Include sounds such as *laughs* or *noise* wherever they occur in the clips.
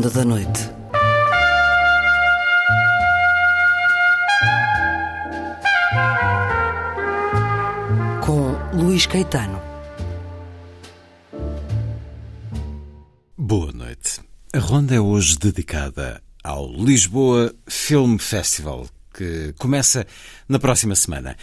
ronda da noite. Com Luís Caetano. Boa noite. A ronda é hoje dedicada ao Lisboa Film Festival, que começa na próxima semana.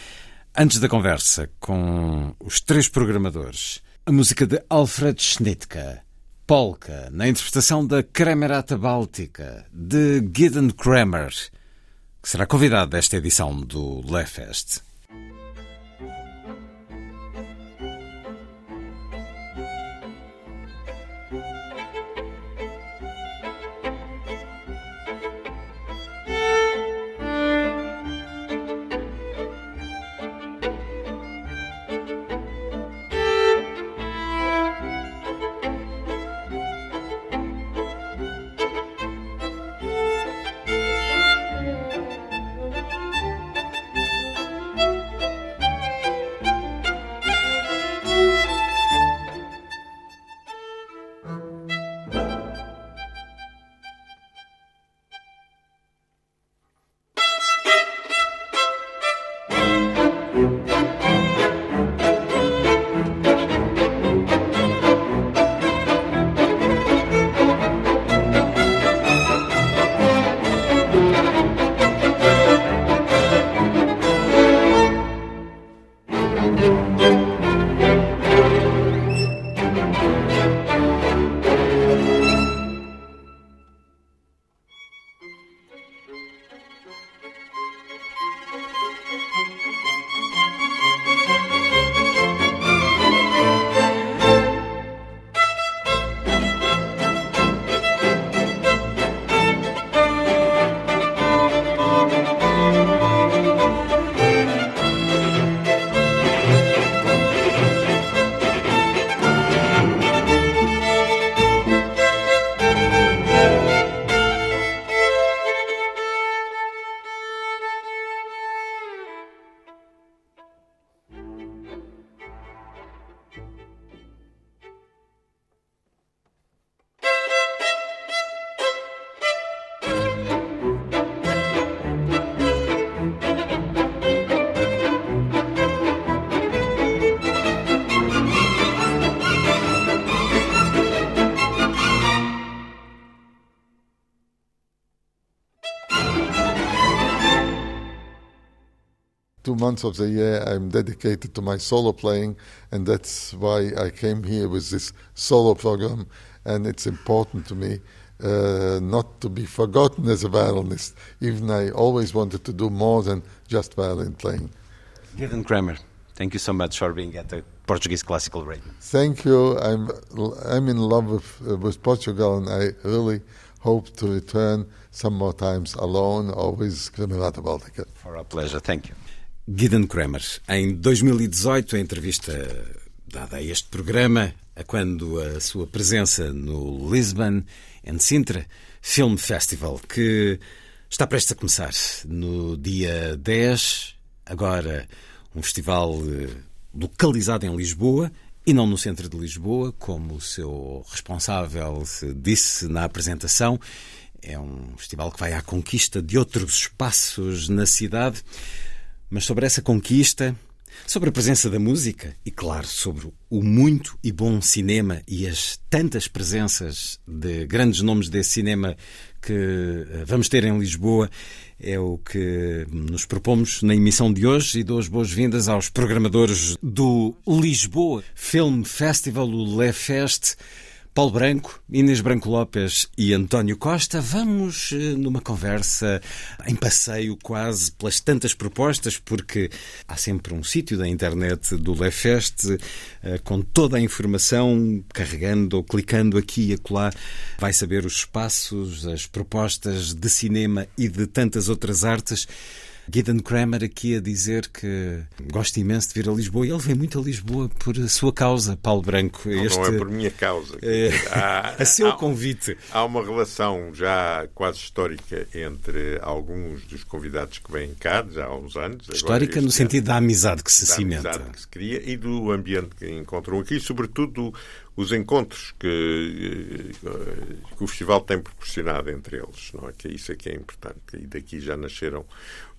Antes da conversa com os três programadores, a música de Alfred Schnittke, Polka, na interpretação da Kremerata Báltica, de Gideon Kramer, que será convidado desta edição do Lefest. Months of the year I'm dedicated to my solo playing, and that's why I came here with this solo program. And it's important to me uh, not to be forgotten as a violinist, even I always wanted to do more than just violin playing. Gideon Kramer, thank you so much for being at the Portuguese Classical Radio. Thank you. I'm I'm in love with, uh, with Portugal, and I really hope to return some more times alone or with Cremerata Baltica. For our pleasure. Thank you. Gideon Kramer, em 2018, a entrevista dada a este programa, a quando a sua presença no Lisbon and Sintra Film Festival, que está prestes a começar no dia 10, agora um festival eh, localizado em Lisboa e não no centro de Lisboa, como o seu responsável disse na apresentação. É um festival que vai à conquista de outros espaços na cidade. Mas sobre essa conquista, sobre a presença da música e, claro, sobre o muito e bom cinema e as tantas presenças de grandes nomes desse cinema que eh, vamos ter em Lisboa, é o que nos propomos na emissão de hoje e dou as boas-vindas aos programadores do Lisboa Film Festival, o Lefest. Paulo Branco, Inês Branco Lopes e António Costa. Vamos eh, numa conversa em passeio quase pelas tantas propostas, porque há sempre um sítio da internet do Lefest eh, com toda a informação, carregando ou clicando aqui e acolá, vai saber os espaços, as propostas de cinema e de tantas outras artes. Gideon Kramer aqui a dizer que gosta imenso de vir a Lisboa e ele vem muito a Lisboa por sua causa, Paulo Branco. Não, este, não é por minha causa. É, há, *laughs* a seu há, convite. Há uma relação já quase histórica entre alguns dos convidados que vêm cá, já há uns anos. Histórica no sentido da amizade que se da cimenta. amizade que se cria e do ambiente que encontram aqui, sobretudo os encontros que, que, o festival tem proporcionado entre eles, não é? Que isso é que é importante. E daqui já nasceram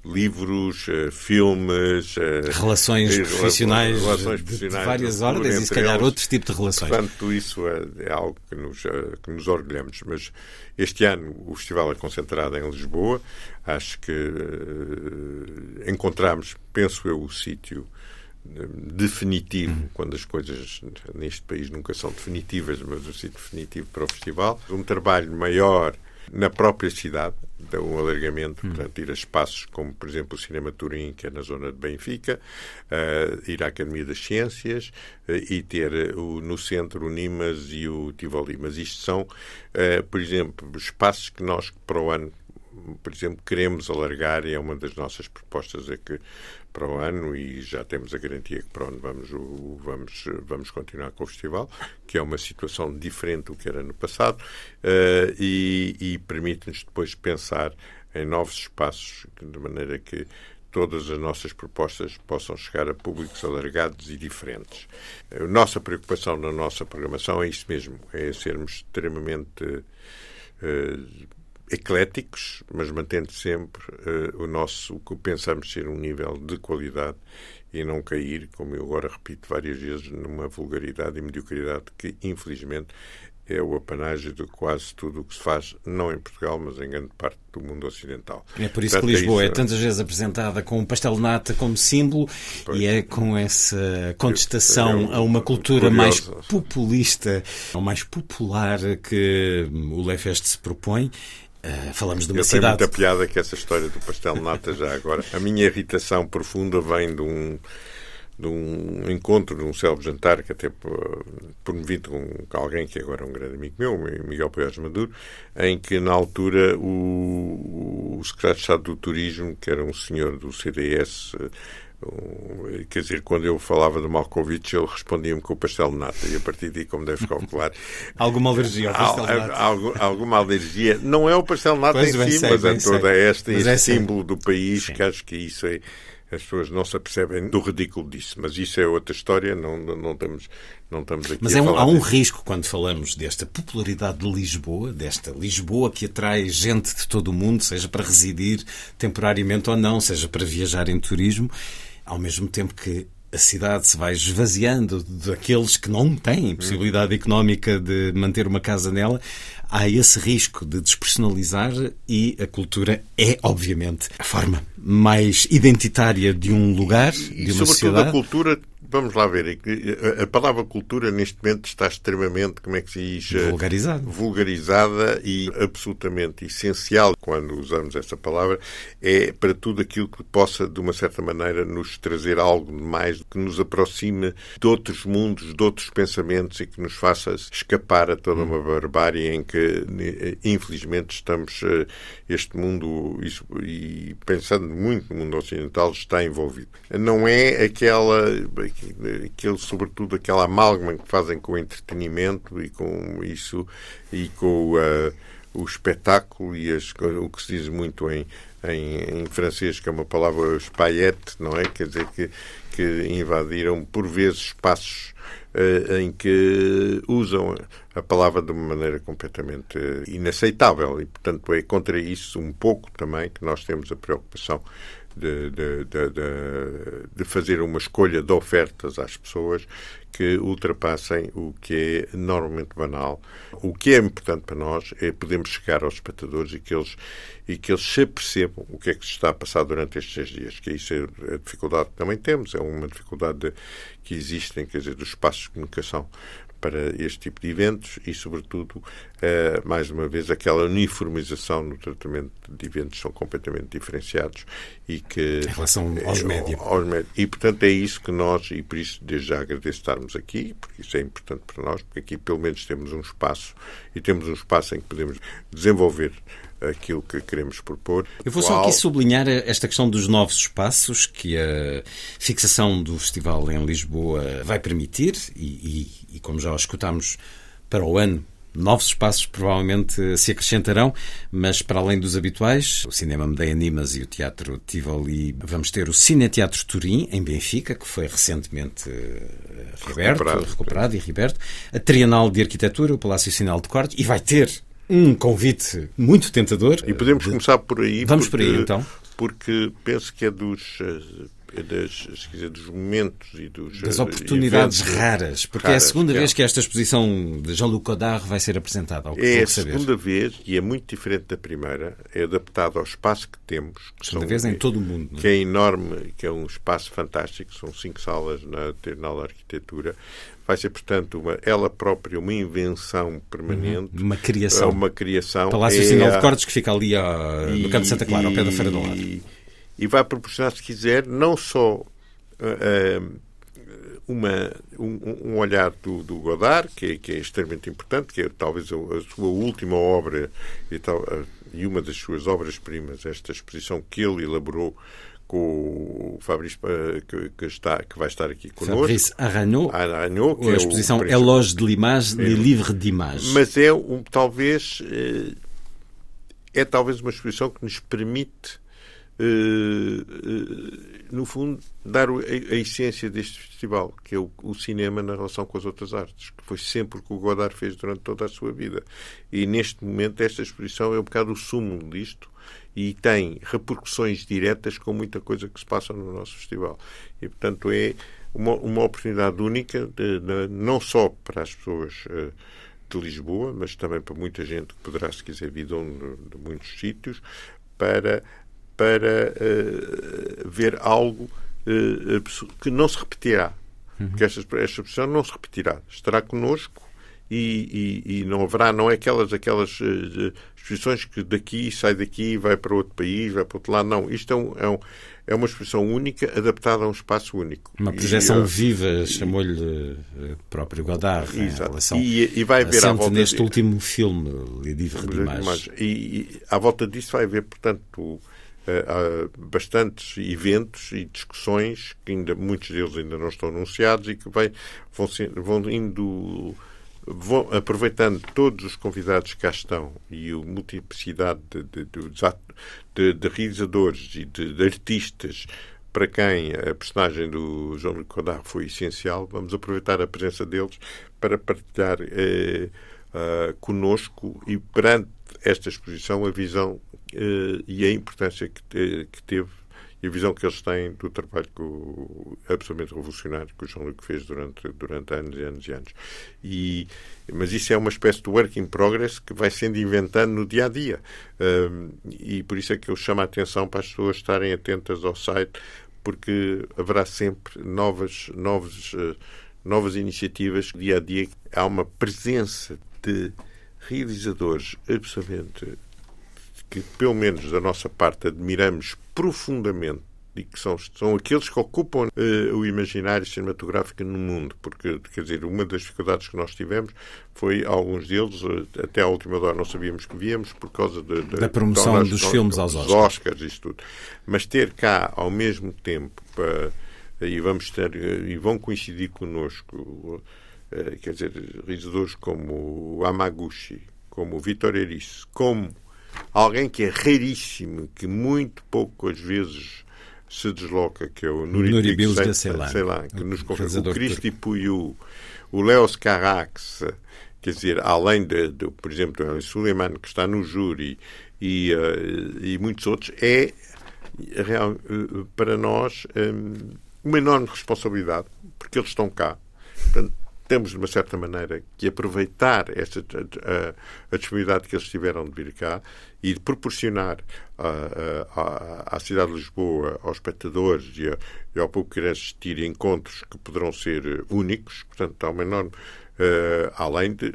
livros, uh, filmes, uh, relações profissionais, relações profissionais de, várias ordens e se calhar eles. outro tipo de relações. Portanto, isso é, é algo que nos, uh, que nos orgulhamos. Mas este ano o festival é concentrado em Lisboa. Acho que encontramos, penso eu, o sítio definitivo, uhum. quando as coisas neste país nunca são definitivas, mas o sítio definitivo para o festival. Um trabalho maior na própria cidade, um alargamento, hum. portanto, ir a espaços como, por exemplo, o Cinema Turim, que é na zona de Benfica, uh, ir à Academia das Ciências uh, e ter uh, o, no centro o Nimas e o Tivoli. Mas isto são, por exemplo, espaços que nós, para o ano, por exemplo, queremos alargar e é uma das nossas propostas é que para o ano e já temos a garantia que para o ano vamos, vamos, vamos continuar com o festival, que é uma situação diferente do que era no passado uh, e, e permite-nos depois pensar em novos espaços, de maneira que todas as nossas propostas possam chegar a públicos alargados e diferentes. A nossa preocupação na nossa programação é isso mesmo, é sermos extremamente uh, ecléticos, mas mantendo sempre uh, o nosso, o que pensamos ser um nível de qualidade e não cair, como eu agora repito várias vezes, numa vulgaridade e mediocridade que, infelizmente, é o apanágio de quase tudo o que se faz, não em Portugal, mas em grande parte do mundo ocidental. É por isso Portanto, que Lisboa é, isso, é, tantas vezes apresentada com um pastel de nata como símbolo pois, e é com essa contestação a uma cultura mais populista, ou mais popular que o Lefest se propõe Uh, falamos de uma Eu cidade. Tenho muita piada que essa história do pastel de nata já agora. A minha irritação profunda vem de um, de um encontro, de um célebre jantar que até promovido com alguém que agora é um grande amigo meu, Miguel Poiás Maduro, em que na altura o, o secretário de Estado do Turismo, que era um senhor do CDS, quer dizer, quando eu falava de Malkovich, ele respondia-me com o pastel de nata. E a partir daí, como deve calcular. *laughs* alguma alergia ao pastel de nata? alguma alergia. Não é o pastel de nata pois em si, sei, mas é toda esta, mas este é símbolo do país, Sim. que acho que isso é. As pessoas não se apercebem do ridículo disso, mas isso é outra história, não, não, estamos, não estamos aqui mas a é um, há um risco quando falamos desta popularidade de Lisboa, desta Lisboa que atrai gente de todo o mundo, seja para residir temporariamente ou não, seja para viajar em turismo, ao mesmo tempo que a cidade se vai esvaziando daqueles que não têm possibilidade económica de manter uma casa nela, há esse risco de despersonalizar e a cultura é, obviamente, a forma mais identitária de um lugar, e, de uma sobretudo sociedade. a cultura Vamos lá ver. A palavra cultura neste momento está extremamente, como é que se diz? Vulgarizada. Vulgarizada e absolutamente essencial quando usamos essa palavra é para tudo aquilo que possa, de uma certa maneira, nos trazer algo mais que nos aproxime de outros mundos, de outros pensamentos e que nos faça escapar a toda uma barbárie em que, infelizmente, estamos. Eh, este mundo, e pensando muito no mundo ocidental, está envolvido. Não é aquela aquele, sobretudo aquela amálgama que fazem com o entretenimento e com isso e com uh, o espetáculo e as, o que se diz muito em, em, em, francês, que é uma palavra espaillette, não é? Quer dizer, que, que invadiram por vezes espaços uh, em que usam a palavra de uma maneira completamente inaceitável e, portanto, é contra isso um pouco também que nós temos a preocupação de, de, de, de, fazer uma escolha de ofertas às pessoas que ultrapassem o que é normalmente banal. O que é importante para nós é podermos chegar aos espectadores e que eles, e que eles se percebam o que é que se está a passar durante estes dias, que isso é a dificuldade que também temos, é uma dificuldade que existe, quer dizer, dos espaços de comunicação para este tipo de eventos e, sobretudo, eh, mais uma vez, aquela uniformização no tratamento de eventos são completamente diferenciados e que... Em relação aos eh. Aos médios. E, portanto, é isso que nós, e por isso desde já agradeço estarmos aqui, porque isso é importante para nós, porque aqui pelo menos temos um espaço e temos um espaço em que podemos desenvolver aquilo que queremos propor. Eu vou só aqui sublinhar esta questão dos novos espaços que a fixação do festival em Lisboa vai permitir e, e, e como já escutámos para o ano Novos espaços provavelmente se acrescentarão, mas para além dos habituais, o Cinema Medeia Nimas e o Teatro Tivoli, vamos ter o Cineteatro Turim, em Benfica, que foi recentemente eh, reaberto, recuperado, recuperado e reaberto, a Trienal de Arquitetura, o Palácio Sinal de Corte, e vai ter um convite muito tentador. E podemos de... começar por aí. Vamos porque, por aí, então. Porque penso que é dos eh, é das, dizer, dos momentos e dos das oportunidades raras, porque raras, é a segunda é. vez que esta exposição de Jean-Luc Godard vai ser apresentada. é a segunda vez e é muito diferente da primeira. É adaptado ao espaço que temos. Que segunda são, vez em todo o mundo. Que é enorme, que é um espaço fantástico. São cinco salas na Trienal da Arquitetura. Vai ser, portanto, uma, ela própria uma invenção permanente. Uhum. Uma criação. Uma criação. Palácio é Sinal de Cortes que fica ali a, no Campo de Santa Clara, ao pé da Feira do Lado e vai proporcionar, se quiser, não só uh, uma, um, um, olhar do, do Godard, que é, que é, extremamente importante, que é talvez a, a sua última obra e, tal, e uma das suas obras-primas, esta exposição que ele elaborou com o Fabrício que, que, está, que vai estar aqui connosco. Fabrice Arragnot, Arragnot que a exposição é Eloge de l'image, é, livre d'image. Mas é um, talvez é talvez uma exposição que nos permite eh, eh, no fundo, dar a, essência deste festival, que é o, cinema na relação com as outras artes, que foi sempre o que o Godard fez durante toda a sua vida. E neste momento, esta exposição é um bocado o sumo disto e tem repercussões diretas com muita coisa que se passa no nosso festival. E, portanto, é uma, uma oportunidade única, de, de, não só para as pessoas uh, de Lisboa, mas também para muita gente que poderá, se quiser, vir de, de muitos sítios, para para uh, ver algo uh, que não se repetirá. Uhum. Que esta, esta expressão não se repetirá. Estará connosco e, e, e, não haverá, não é aquelas, aquelas uh, exposições que daqui sai daqui vai para outro país, vai para outro lado. Não, isto é, um, é, um, é uma exposição única adaptada a um espaço único. Uma projeção e, viva, chamou-lhe próprio Godard. Exato. Em relação, e, vai haver à volta neste de, último filme, Le Livre d'Image. E, e à volta disso vai haver, portanto, há bastantes eventos e discussões, que ainda muitos deles ainda não estão anunciados e que vai, vão, vão indo vão aproveitando todos os convidados que cá estão. E a multiplicidade de, de, de, de realizadores e de, artistas para quem a personagem do João Luc Godard foi essencial, vamos aproveitar a presença deles para partilhar eh, uh, conosco e perante esta exposição a visão e a importância que, que teve e a visão que eles têm do trabalho o, absolutamente revolucionário que o João Luque fez durante, durante anos e anos e anos. E, mas isso é uma espécie de work in progress que vai sendo inventando no dia a dia. Um, e por isso é que eu chamo a atenção para as pessoas estarem atentas ao site, porque haverá sempre novas, novas, uh, novas iniciativas. Dia a dia há uma presença de realizadores absolutamente que, pelo menos da nossa parte, admiramos profundamente e que são, são aqueles que ocupam uh, o imaginário cinematográfico no mundo, porque, quer dizer, uma das dificuldades que nós tivemos foi, alguns deles, uh, até à última hora não sabíamos que víamos por causa de, de, da promoção dos filmes aos Oscars. Oscars. Isto tudo. Mas ter cá, ao mesmo tempo, para, e, vamos ter, e vão coincidir connosco eh, quer dizer, realizadores como o Amaguchi, como o Vitor Erice, como alguém que é raríssimo, que muito pouco às vezes se desloca, que é o Nuri Bilge da Ceylan, que nos o Cristi Puyu, o Leos Carax, quer dizer, além de, de por exemplo, o Suleiman, que está no júri, e, uh, e muitos outros, é real, uh, para nós um, uma enorme responsabilidade, porque eles estão cá. Portanto, temos, de uma certa maneira, que aproveitar esta, a, a, disponibilidade que eles tiveram de vir cá e de proporcionar à cidade de Lisboa, aos espectadores e, a, e ao público que irá assistir encontros que poderão ser únicos. Portanto, há uma enorme. Uh, além de,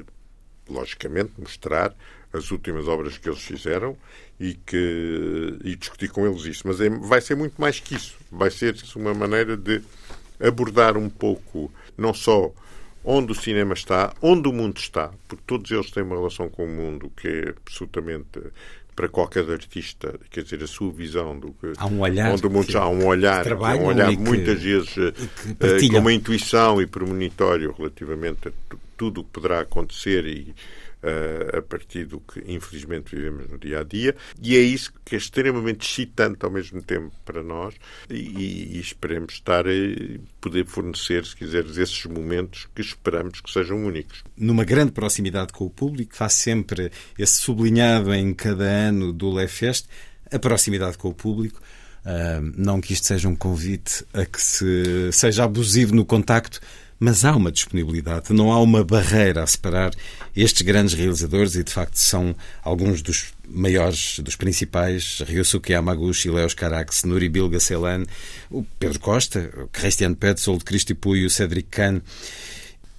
logicamente, mostrar as últimas obras que eles fizeram e, que, e discutir com eles isso. Mas é, vai ser muito mais que isso. Vai ser uma maneira de abordar um pouco, não só onde o cinema está, onde o mundo está, porque todos eles têm uma relação com o mundo que é absolutamente para qualquer artista, quer dizer, a sua visão do que há um olhar onde o mundo já há um olhar, um olhar muitas que, vezes que uh, com uma intuição e premonitório relativamente a tudo o que poderá acontecer e a partir do que infelizmente vivemos no dia a dia, e é isso que é extremamente excitante ao mesmo tempo para nós, e, e esperemos estar a poder fornecer, se quiseres, esses momentos que esperamos que sejam únicos. Numa grande proximidade com o público, faz sempre esse sublinhado em cada ano do Lefest, a proximidade com o público. Uh, não que isto seja um convite a que se seja abusivo no contacto, mas há uma disponibilidade, não há uma barreira a separar estes grandes realizadores e de facto são alguns dos maiores, dos principais, Ryusuke Yamaguchi, Leos Carax, Nuri Bilga Celan, o Pedro Costa, o Christian Petzold, Cristi Puyo, Cedric Kahn.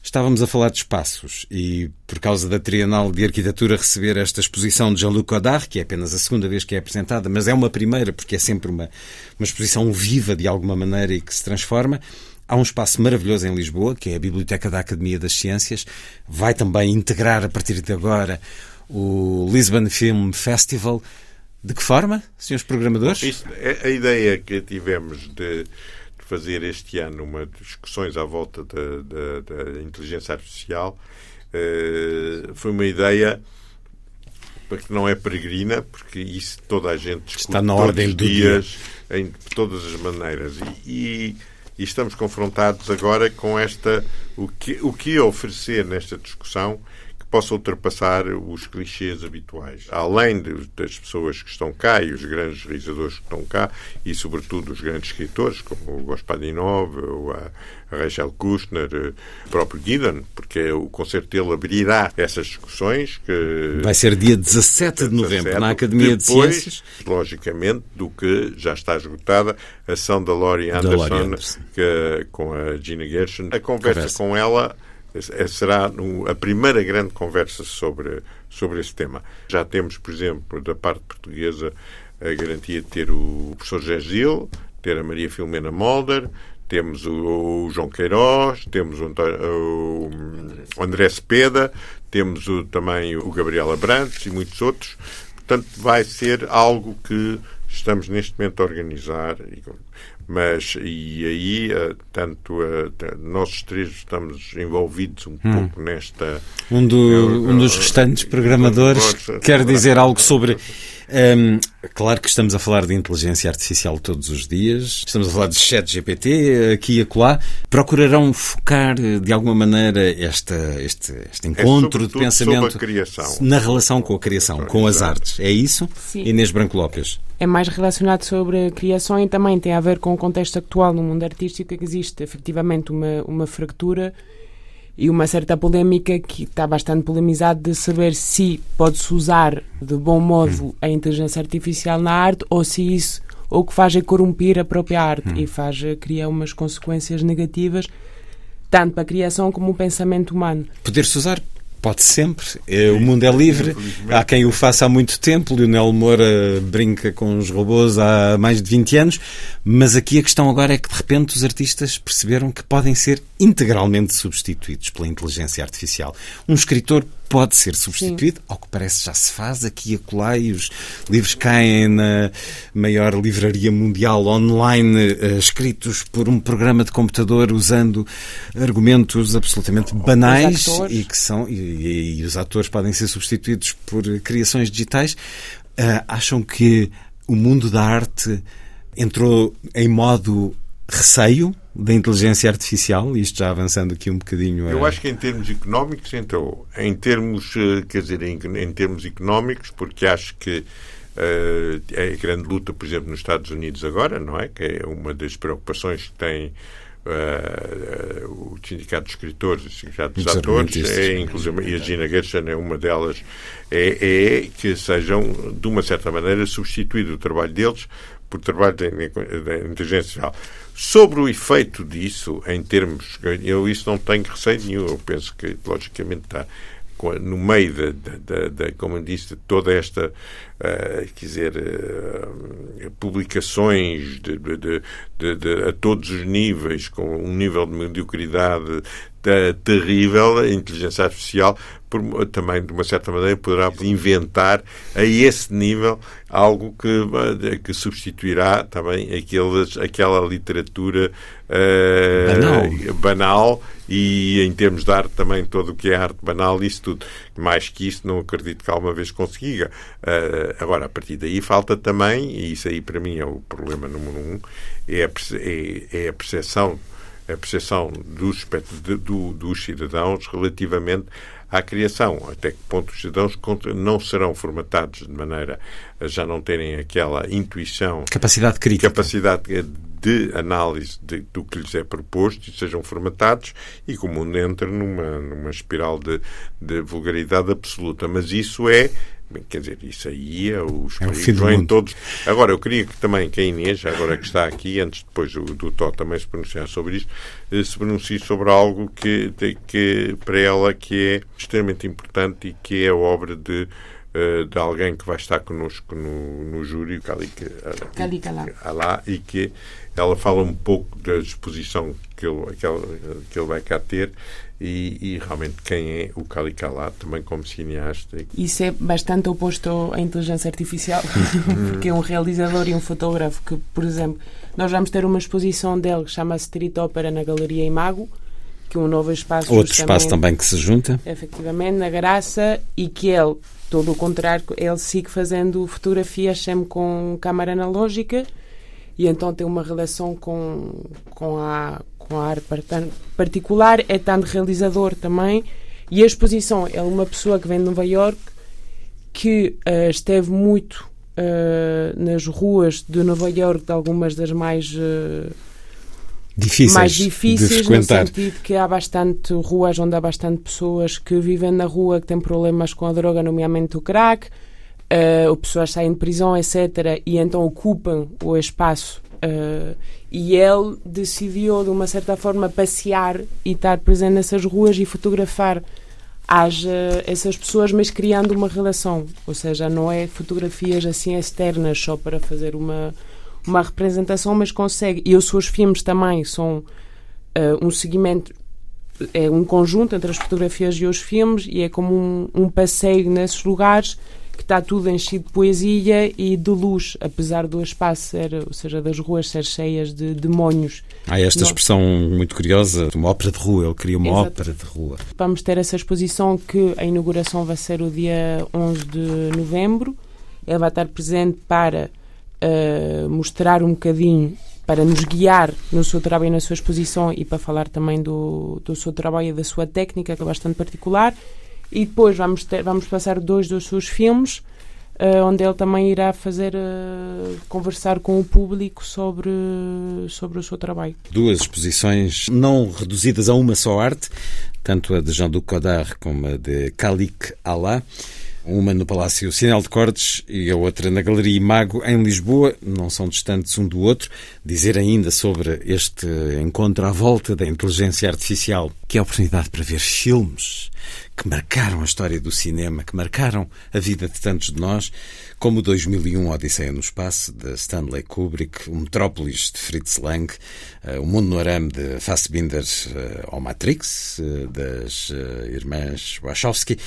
Estávamos a falar de espaços e, por causa da Trienal de Arquitetura receber esta exposição de Jean-Luc Godard, que é apenas a segunda vez que é apresentada, mas é uma primeira porque é sempre uma, uma exposição viva de alguma maneira e que se transforma. Há um espaço maravilhoso em Lisboa, que é a Biblioteca da Academia das Ciências. Vai também integrar, a partir de agora, o Lisbon Film Festival. De que forma, senhores programadores? Isso, é a ideia que tivemos de fazer este ano uma discussões à volta da, da, da inteligência artificial uh, foi uma ideia que não é peregrina, porque isso toda a gente discute Está na ordem do dias, dia. em todas as maneiras. E, e, e, estamos confrontados agora com esta o que, o que oferecer nesta discussão possa ultrapassar os clichês habituais. Além de, das pessoas que estão cá e os grandes realizadores que estão cá, e sobretudo os grandes escritores, como o Gospadinov, ou a, Rachel Kushner, eh, o próprio Gideon, porque o concerto dele abrirá essas discussões. Que, Vai ser dia 17 de novembro, 17, na Academia depois, de Ciências. Logicamente, do que já está esgotada a ação da Laurie Anderson, Anderson. Que, com a Gina Gershon. A conversa, conversa. com ela será a primeira grande conversa sobre, sobre esse tema. Já temos, por exemplo, da parte portuguesa, a garantia de ter o professor José Gil, ter a Maria Filomena Molder, temos o, João Queiroz, temos o, o, o André Cepeda, temos o, também o Gabriel Abrantes e muitos outros. Portanto, vai ser algo que estamos neste momento a organizar. Mas, e aí, eh, tanto uh, nós três estamos envolvidos um hum. pouco nesta. Um, do, um dos restantes programadores quer dizer algo sobre. Um, claro que estamos a falar de inteligência artificial todos os dias, estamos a falar de chat GPT aqui e acolá. Procurarão focar de alguma maneira esta, este, este é encontro é de pensamento na relação com a criação, com as artes. É isso? Sim. Inês Branco Lopes é mais relacionado sobre a criação e também tem a ver com o contexto atual no mundo artístico, que existe efetivamente uma, uma fractura e uma certa polémica que está bastante polemizado de saber se pode-se usar de bom modo a inteligência artificial na arte ou se isso ou que faz é corromper a própria arte hum. e faz criar umas consequências negativas tanto para a criação como o pensamento humano. Poder-se usar Pode sempre. É, o mundo é livre. Há quem o faça há muito tempo. Lionel Moura brinca com os robôs há mais de 20 anos. Mas aqui a questão agora é que, de repente, os artistas perceberam que podem ser integralmente substituídos pela inteligência artificial. Um escritor pode ser substituído, Sim. ao que parece já se faz aqui e acolá, e os livros caem na maior livraria mundial online, uh, escritos por um programa de computador usando argumentos absolutamente banais e que são e, e, e, os atores podem ser substituídos por criações digitais. Uh, acham que o mundo da arte entrou em modo receio da inteligência artificial, isto já avançando aqui um bocadinho. Eu acho que em termos económicos entrou. Em termos, eh, quer dizer, em, em termos económicos, porque acho que uh, é a grande luta, por exemplo, nos Estados Unidos agora, não é? Que é uma das preocupações que tem Uh, uh, o Sindicato de Escritores, o Sindicato dos Atores, é, inclusive, e a Gina Gershon é uma delas, é, é, que sejam, de uma certa maneira, substituído o trabalho deles por trabalho da inteligência artificial. Sobre o efeito disso, em termos. Eu isso não tenho receio nenhum. Eu penso que, logicamente, está no meio da, da, da, como eu disse, de toda esta, uh, quer dizer, uh, publicações de, de, de, a todos os níveis, com um nível de mediocridade terrível, a inteligência artificial por, também, de uma certa maneira, poderá inventar a esse nível algo que, eh, que substituirá também aqueles, aquela literatura uh, banal. banal. e, em termos de arte, também todo o que é arte banal, isso tudo. Mais que isso, não acredito que alguma vez consiga. Uh, agora, a partir daí, falta também, e isso aí para mim é o problema número um, é a, é, é a percepção a percepção dos, do, dos cidadãos relativamente à criação. Até que ponto os cidadãos não serão formatados de maneira a já não terem aquela intuição. Capacidade crítica. Capacidade de análise de, do que lhes é proposto e sejam formatados e que o mundo entre numa, numa espiral de, de vulgaridade absoluta. Mas isso é Quer dizer, isso aí é os é perigos em todos. Agora, eu queria que também que a Inês, agora que está aqui, antes depois do, do Tó também se pronunciar sobre isto, eh, se pronuncie sobre algo que, que para ela que é extremamente importante e que é a obra de eh, de alguém que vai estar connosco no, no júri, Kalika Alá, e que ela fala um pouco da exposição que ele, que ele, que ele vai cá ter e, e, realmente quem é o Calicalá também como cineasta. Isso é bastante oposto à inteligência artificial, *laughs* porque é um realizador e um fotógrafo que, por exemplo, nós vamos ter uma exposição dele que chama-se Street Opera na Galeria Imago, que é um novo espaço. Outro espaço também que se junta. Efetivamente, na Graça, e que ele, todo o contrário, ele sigue fazendo fotografias sempre com câmara analógica e então tem uma relação com, com a com a arte particular, é tanto realizador também. E a exposição é uma pessoa que vem de Nova York que uh, esteve muito uh, nas ruas de Nova York, de algumas das mais uh, difíceis, mais difíceis no sentido que há bastante ruas onde há bastante pessoas que vivem na rua que têm problemas com a droga, nomeadamente o crack, uh, pessoas saem de prisão, etc. E então ocupam o espaço Uh, e ele decidiu, de uma certa forma, passear e estar presente nessas ruas e fotografar as, uh, essas pessoas, mas criando uma relação. Ou seja, não é fotografias assim externas só para fazer uma, uma representação, mas consegue. E os seus filmes também são uh, um seguimento, é um conjunto entre as fotografias e os filmes, e é como um, um passeio nesses lugares que está tudo enchido de poesia e de luz, apesar do espaço ser, ou seja, das ruas ser cheias de demónios. Há esta Não. expressão muito curiosa, uma ópera de rua, ele queria uma Exato. ópera de rua. Vamos ter essa exposição que a inauguração vai ser o dia 11 de novembro. Ele vai estar presente para uh, mostrar um bocadinho para nos guiar no seu trabalho e na sua exposição e para falar também do, do seu trabalho e da sua técnica, que é bastante particular. E depois vamos, ter, vamos passar dois dos seus filmes, uh, onde ele também irá fazer uh, conversar com o público sobre, sobre o seu trabalho. Duas exposições não reduzidas a uma só arte, tanto a de Jean-Luc Godard como a de Khalik Allah uma no Palácio Sinal de Cortes e a outra na Galeria Imago, em Lisboa, não são distantes um do outro. Dizer ainda sobre este encontro à volta da inteligência artificial, que é a oportunidade para ver filmes que marcaram a história do cinema, que marcaram a vida de tantos de nós, como o 2001 Odisseia no Espaço, de Stanley Kubrick, o Metrópolis, de Fritz Lang, uh, o Mundo no Arame, de Fassbinder, uh, ou Matrix, uh, das irmãs Wachowski,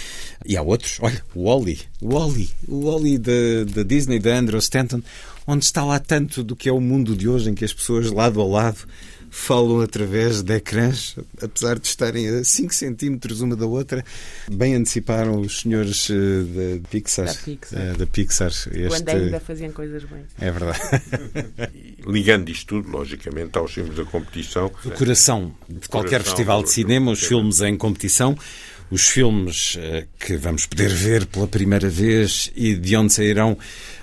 e há outros, olha, o Wally, o Wally, o Wally da Disney, de Andrew Stanton, onde está lá tanto do que é o mundo de hoje, em que as pessoas lado a lado falam através de ecrãs, apesar de estarem a 5 centímetros uma da outra. Bem anteciparam os senhores eh, da Pixar. Da Pixar. Uh, da Pixar este... Quando ainda faziam coisas bem. É verdade. Ligando isto tudo, logicamente, aos filmes da competição. O coração de qualquer coração, festival de cinema, os filmes em competição os filmes uh, que vamos poder ver pela primeira vez e de onde sairão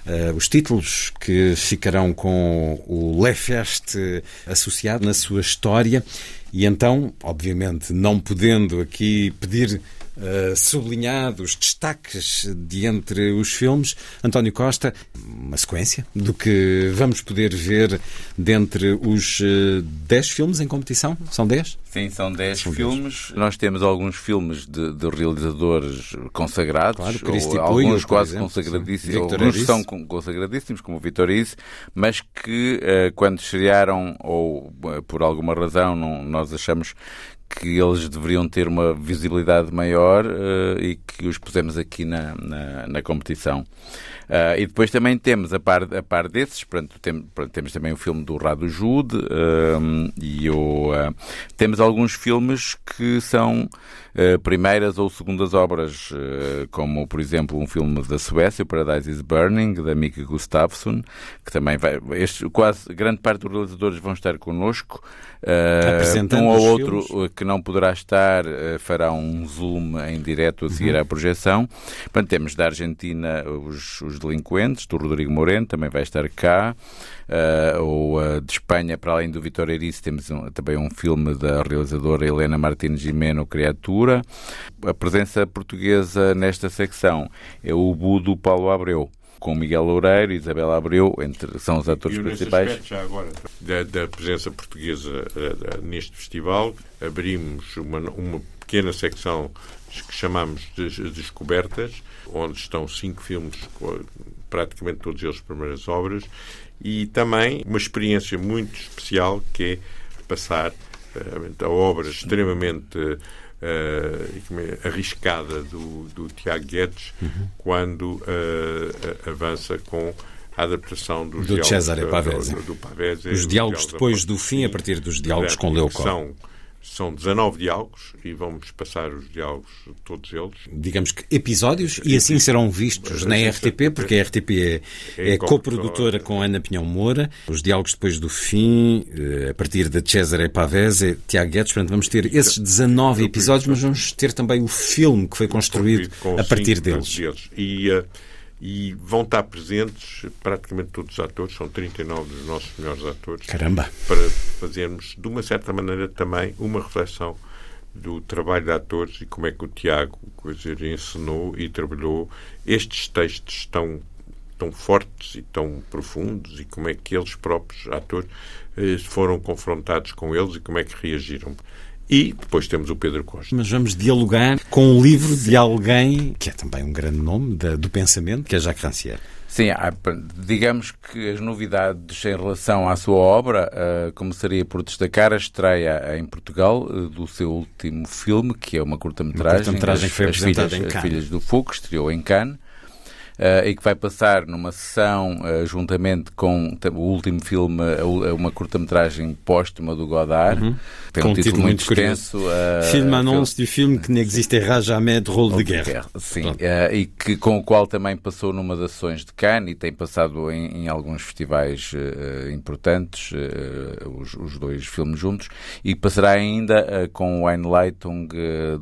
uh, os títulos que ficarão com o Le Fest associado na sua história. E então, obviamente, não podendo aqui pedir uh, sublinhado os destaques de entre os filmes. António Costa, uma sequência do que vamos poder ver dentre os 10 uh, filmes em competição? São 10? Sim, são 10 filmes. Nós temos alguns filmes de, de realizadores consagrados, claro, ou alguns quase exemplo, consagradíssimos, alguns são consagradíssimos, como o Vitor Isse, mas que uh, quando estrearam ou por alguma razão não, nós achamos que eles deveriam ter uma visibilidade maior uh, e que os pusemos aqui na, na, na competição. Uh, e depois também temos, a par, a par desses, pronto, tem, pronto, temos também o filme do Rado Jude uh, e o, uh, temos alguns filmes que são primeiras ou segundas obras, como por exemplo um filme da Suécia, o Paradise is Burning, da Mika Gustafsson, que também vai. Este, quase grande parte dos realizadores vão estar connosco. Um ou outro filmes. que não poderá estar fará um zoom em direto a seguir uhum. à projeção. Portanto, temos da Argentina os, os Delinquentes, do Rodrigo Moreno, também vai estar cá. Uh, ou uh, de Espanha, para além do Vitor Erice, temos um, também um filme da realizadora Helena Martins Gimeno, Criatura. A presença portuguesa nesta secção é o Budo Paulo Abreu com Miguel Loureiro e Isabela Abreu, entre, são os atores e, principais. Aspecto, já agora, da, da presença portuguesa uh, neste festival, abrimos uma, uma pequena secção que chamamos de Descobertas, onde estão cinco filmes, praticamente todos eles primeiras obras, e também uma experiência muito especial que é passar uh, a obra extremamente uh, arriscada do, do Tiago Guedes uhum. quando uh, avança com a adaptação dos do diálogos Cesare Pavese. Do, do, Pavese, os diálogos depois do fim, a partir dos diálogos com Leocó. São 19 diálogos e vamos passar os diálogos, todos eles. Digamos que episódios, e assim serão vistos na RTP, porque a RTP é, é, é coprodutora com Ana Pinhão Moura. Os diálogos depois do fim, eh, a partir de Cesare Pavese, Tiago Guedes. Portanto, vamos ter esses 19 episódios, mas vamos ter também o filme que foi construído a partir deles. E. E vão estar presentes praticamente todos os atores, são 39 dos nossos melhores atores. Caramba! Para fazermos, de uma certa maneira, também uma reflexão do trabalho de atores e como é que o Tiago dizer, ensinou e trabalhou estes textos tão, tão fortes e tão profundos e como é que eles próprios, atores, eh, foram confrontados com eles e como é que reagiram. E depois temos o Pedro Costa. Mas vamos dialogar com um livro de alguém que é também um grande nome da, do pensamento, que é Jacques Rancière. Sim, digamos que as novidades em relação à sua obra uh, começaria por destacar a estreia em Portugal uh, do seu último filme, que é uma curta-metragem, curta as, que foi as, filhas, em Cannes. as Filhas do Fogo, que estreou em Cannes. Uh, e que vai passar numa sessão uh, juntamente com o último filme, uma curta-metragem póstuma do Godard. Uhum. Tem com um título, muito extenso. Uh, filme anúncio de filme que n'existera jamais de rôle de guerra. guerra. Sim, e que, com o qual também passou numa das ações de Cannes e tem passado em, em alguns festivais importantes, os, os, dois filmes juntos, e passará ainda com o Einleitung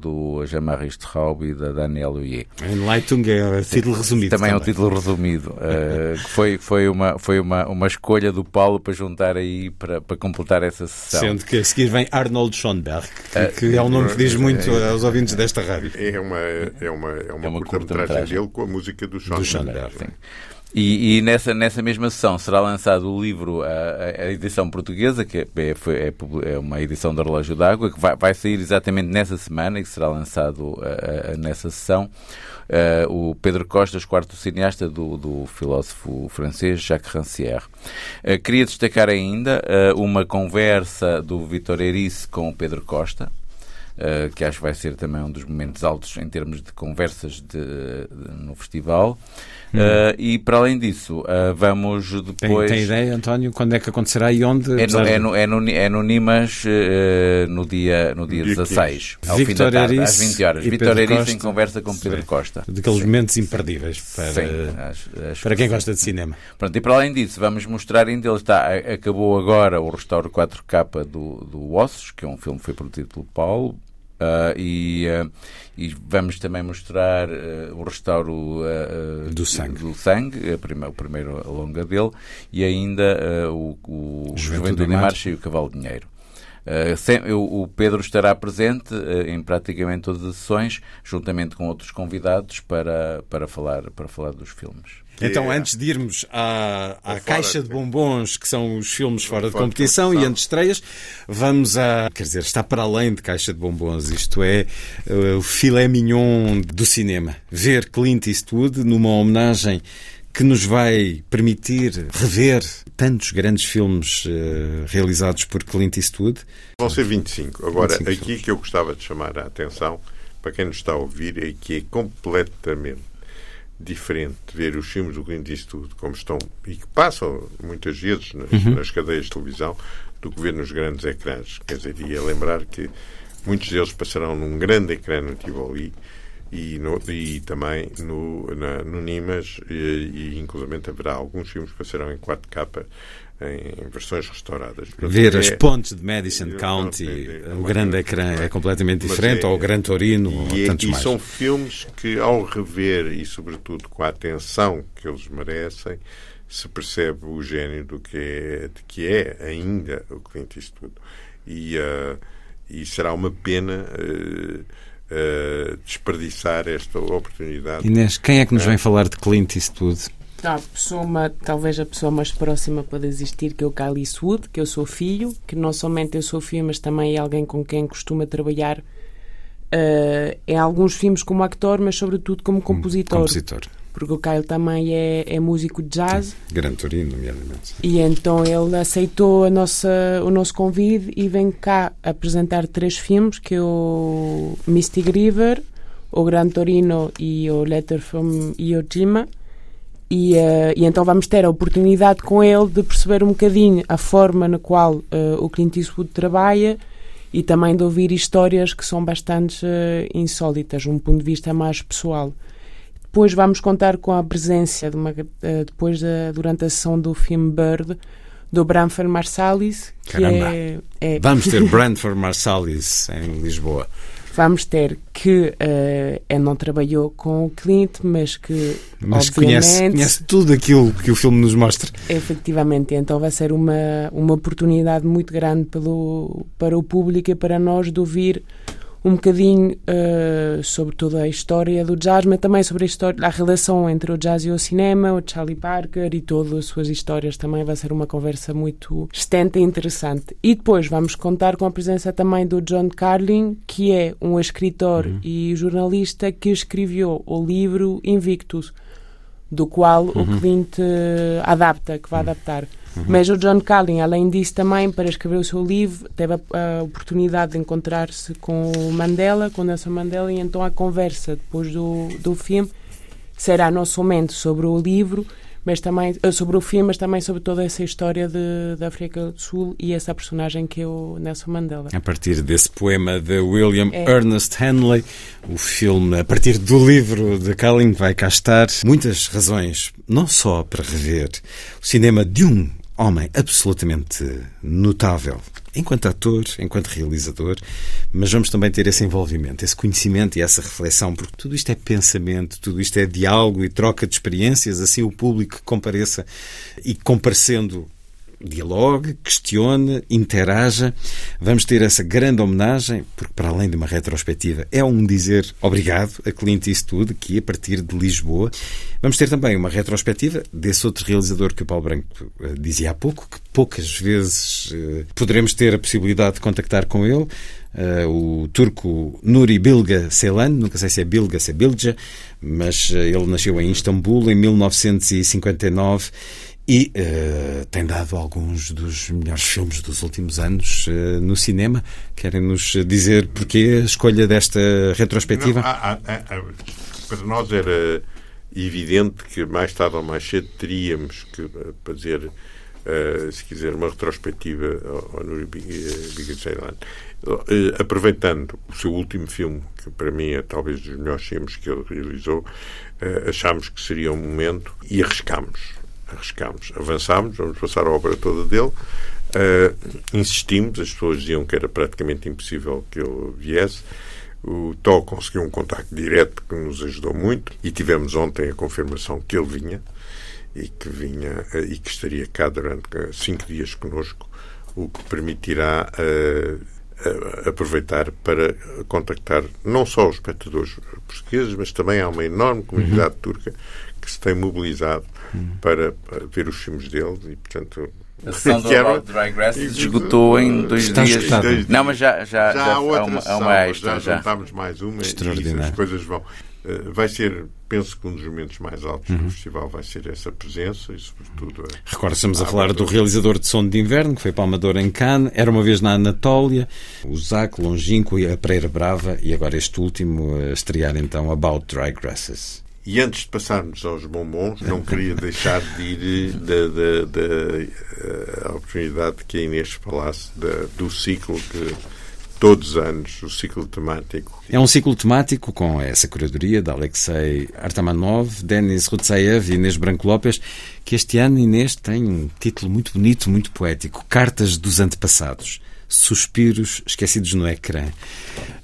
do Jean-Marie Straub e da Danielle Huyer. Einleitung é o título resumido também é um título resumido, uh, que foi, foi, uma, foi uma, uma escolha do Paulo para juntar aí, para, para completar essa sessão. Sendo que a seguir vem Arnold Schoenberg, que, uh, que é um nome que diz muito é, aos ouvintes desta rádio. É uma, é uma, é uma, é uma curta-metragem dele com a música do Schoenberg. Do Schoenberg. E, e, nessa, nessa mesma sessão será lançado o livro, a, a edição portuguesa, que é, é, é, uma edição do Relógio d'Água, que vai, vai, sair exatamente nessa semana e que será lançado a, a, nessa sessão. Uh, o Pedro Costas, quarto cineasta do, do filósofo francês Jacques Rancière. Uh, queria destacar ainda uh, uma conversa do Vitor Erice com o Pedro Costa, Uh, que acho que vai ser também um dos momentos altos em termos de conversas de, de, no festival. Uh, e para além disso, uh, vamos depois. Tem, tem, ideia, António, quando é que acontecerá e onde? É no, é no, é no, é no Nimas uh, no dia, no dia 16, ao fim da tarde, às 20 horas. Vitor Erice em conversa com Pedro Sim. Costa. Daqueles Sim. momentos imperdíveis para, Sim, para quem gosta de cinema. Pronto, e para além disso, vamos mostrar ainda, ele está, acabou agora o restauro 4K do, do Ossos, que é um filme que foi produzido pelo Paulo. Uh, e, uh, e, vamos também mostrar uh, o restauro do sangue, do sangue a prima, o primeiro longa dele, e ainda o, o Juventude de Marcha e o Cavalo de Dinheiro. Uh, sem, eu, o Pedro estará presente uh, em praticamente todas as sessões, juntamente com outros convidados, para, para, falar, para falar dos filmes. Então, antes de irmos à, à caixa de bombons, que são os filmes fora de competição e antes de estreias, vamos a. Quer dizer, está para além de caixa de bombons, isto é uh, o filé mignon do cinema. Ver Clint Eastwood numa homenagem que nos vai permitir rever tantos grandes filmes uh, realizados por Clint Eastwood. Vão ser 25. Agora, 25 aqui filmes. que eu gostava de chamar a atenção, para quem nos está a ouvir, é que é completamente diferente ver os filmes do Clint Eastwood como estão e que passam muitas vezes nas, uhum. nas cadeias de televisão do que ver nos grandes ecrãs. Quer dizer, ia lembrar que muitos deles passarão num grande ecrã no Tivoli e, no, e também no, na, no Nimas e, e inclusive haverá alguns filmes que passarão em 4K em versões restauradas. Ver é, as pontes de Madison County, é, é, o grande ecrã é completamente diferente, ou o Gran Torino, ou tantos e mais. E são filmes que, ao rever, e sobretudo com a atenção que eles merecem, se percebe o gênio do que é, de que é ainda o Clint Eastwood. E, uh, e será uma pena... Uh, uh, desperdiçar esta oportunidade. Inês, quem é que nos vem falar de Clint Eastwood? A pessoa, talvez a pessoa mais próxima para existir, que é o Kyle Eastwood, que eu sou filho, que não somente eu sou filho, mas também é alguém com quem costuma trabalhar uh, em alguns filmes como actor, mas sobretudo como compositor. compositor porque o Kyle também é, é músico de jazz. Gran Torino, nomeadamente. E então ele aceitou a nossa, o nosso convite e vem cá apresentar três filmes, que é o Mystic River, o Gran Torino e o Letter from Iwo Jima. E, uh, e, então vamos ter a oportunidade com ele de perceber um bocadinho a forma na qual uh, o Clint Eastwood trabalha e também de ouvir histórias que são bastante uh, insólitas, de um ponto de vista mais pessoal. Depois vamos contar com a presença, de uma, depois durante a sessão do filme Bird, do Branford Marsalis. Que Caramba! É, é... Vamos ter *laughs* Branford Marsalis em Lisboa vamos ter que uh, ele não trabalhou com o Clint, mas que mas conhece, conhece tudo aquilo que o filme nos mostra. Efetivamente, então vai ser uma, uma oportunidade muito grande pelo, para o público e para nós de ouvir um bocadinho uh, sobre toda a história do jazz, mas também sobre a, história, a relação entre o jazz e o cinema, o Charlie Parker e todas as suas histórias. Também vai ser uma conversa muito extensa e interessante. E depois vamos contar com a presença também do John Carlin, que é um escritor uhum. e jornalista que escreveu o livro Invictus, do qual uhum. o Clint uh, adapta, que vai uhum. adaptar. Uhum. Mas o John Carlin, além disso, também, para escrever o seu livro, teve a, a oportunidade de encontrar-se com o Mandela, com Nelson Mandela, e então a conversa depois do, do filme será não somente sobre o livro, mas também eh, sobre o filme, mas também sobre toda essa história de, da África do Sul e essa personagem que é o Nelson Mandela. A partir desse poema de William é. Ernest Henley, o filme, a partir do livro de Carlin, vai cá estar. Muitas razões, não só para rever o cinema de um homem absolutamente notável, enquanto ator, enquanto realizador, mas vamos também ter esse envolvimento, esse conhecimento e essa reflexão, porque tudo isto é pensamento, tudo isto é diálogo e troca de experiências, assim o público compareça e comparecendo dialogue, questione, interaja. Vamos ter essa grande homenagem, porque para além de uma retrospectiva, é um dizer obrigado a Clint Eastwood, que a partir de Lisboa. Vamos ter também uma retrospectiva desse outro realizador que o Paulo Branco eh, dizia há pouco, que poucas vezes eh, poderemos ter a possibilidade de contactar com ele. Uh, o turco Nuri Bilge Ceylan, nunca sei se é Bilge, se é Bilge, mas uh, ele nasceu em Istambul em 1959 e uh, tem dado alguns dos melhores filmes dos últimos anos uh, no cinema. Querem-nos dizer porquê a escolha desta retrospectiva? Não, há, há, há, para nós era evidente que mais tarde ou mais cedo teríamos que fazer, uh, se quiser, uma retrospectiva ao, Nuri Bilge Ceylan. aproveitando o seu último filme, que para mim é talvez dos melhores filmes que ele realizou, achámos que seria um momento e arriscámos arriscámos, avançámos, vamos passar a obra toda dele. Uh, insistimos, as pessoas diziam que era praticamente impossível que ele viesse. O Tó conseguiu um contacto direto que nos ajudou muito e tivemos ontem a confirmação que ele vinha e que vinha uh, e que estaria cá durante cinco dias conosco, o que permitirá uh, aproveitar para contactar não só os espectadores portugueses, mas também há uma enorme comunidade uhum. turca que se tem mobilizado para, para ver os filmes dele e, portanto, a sessão do *laughs* era... Drag Race esgotou em dois Está dias. Esgotado. Não, mas já, já, já, já há outra uma, sessão, uma extra. Já, já juntámos mais uma e as coisas vão. Uh, vai ser, penso que um dos momentos mais altos Uhum. do festival vai ser essa presença e, sobretudo, a- Recordo, estamos a falar do realizador de Som de Inverno, que foi palmador em Cannes, era uma vez na Anatólia, o Zac Longínquo e a Pereira Brava, e agora este último a estrear então About Dry Grasses. E antes de passarmos aos bombons, não queria deixar de ir da, da, da oportunidade que a Inês falasse da- do ciclo que todos os anos, o ciclo temático. É um ciclo temático com essa curadoria de Alexei Artamanov, Denis Rutsaev e Inês Branco Lopes, que este ano, Inês, tem um título muito bonito, muito poético: Cartas dos Antepassados. Suspiros esquecidos no ecrã.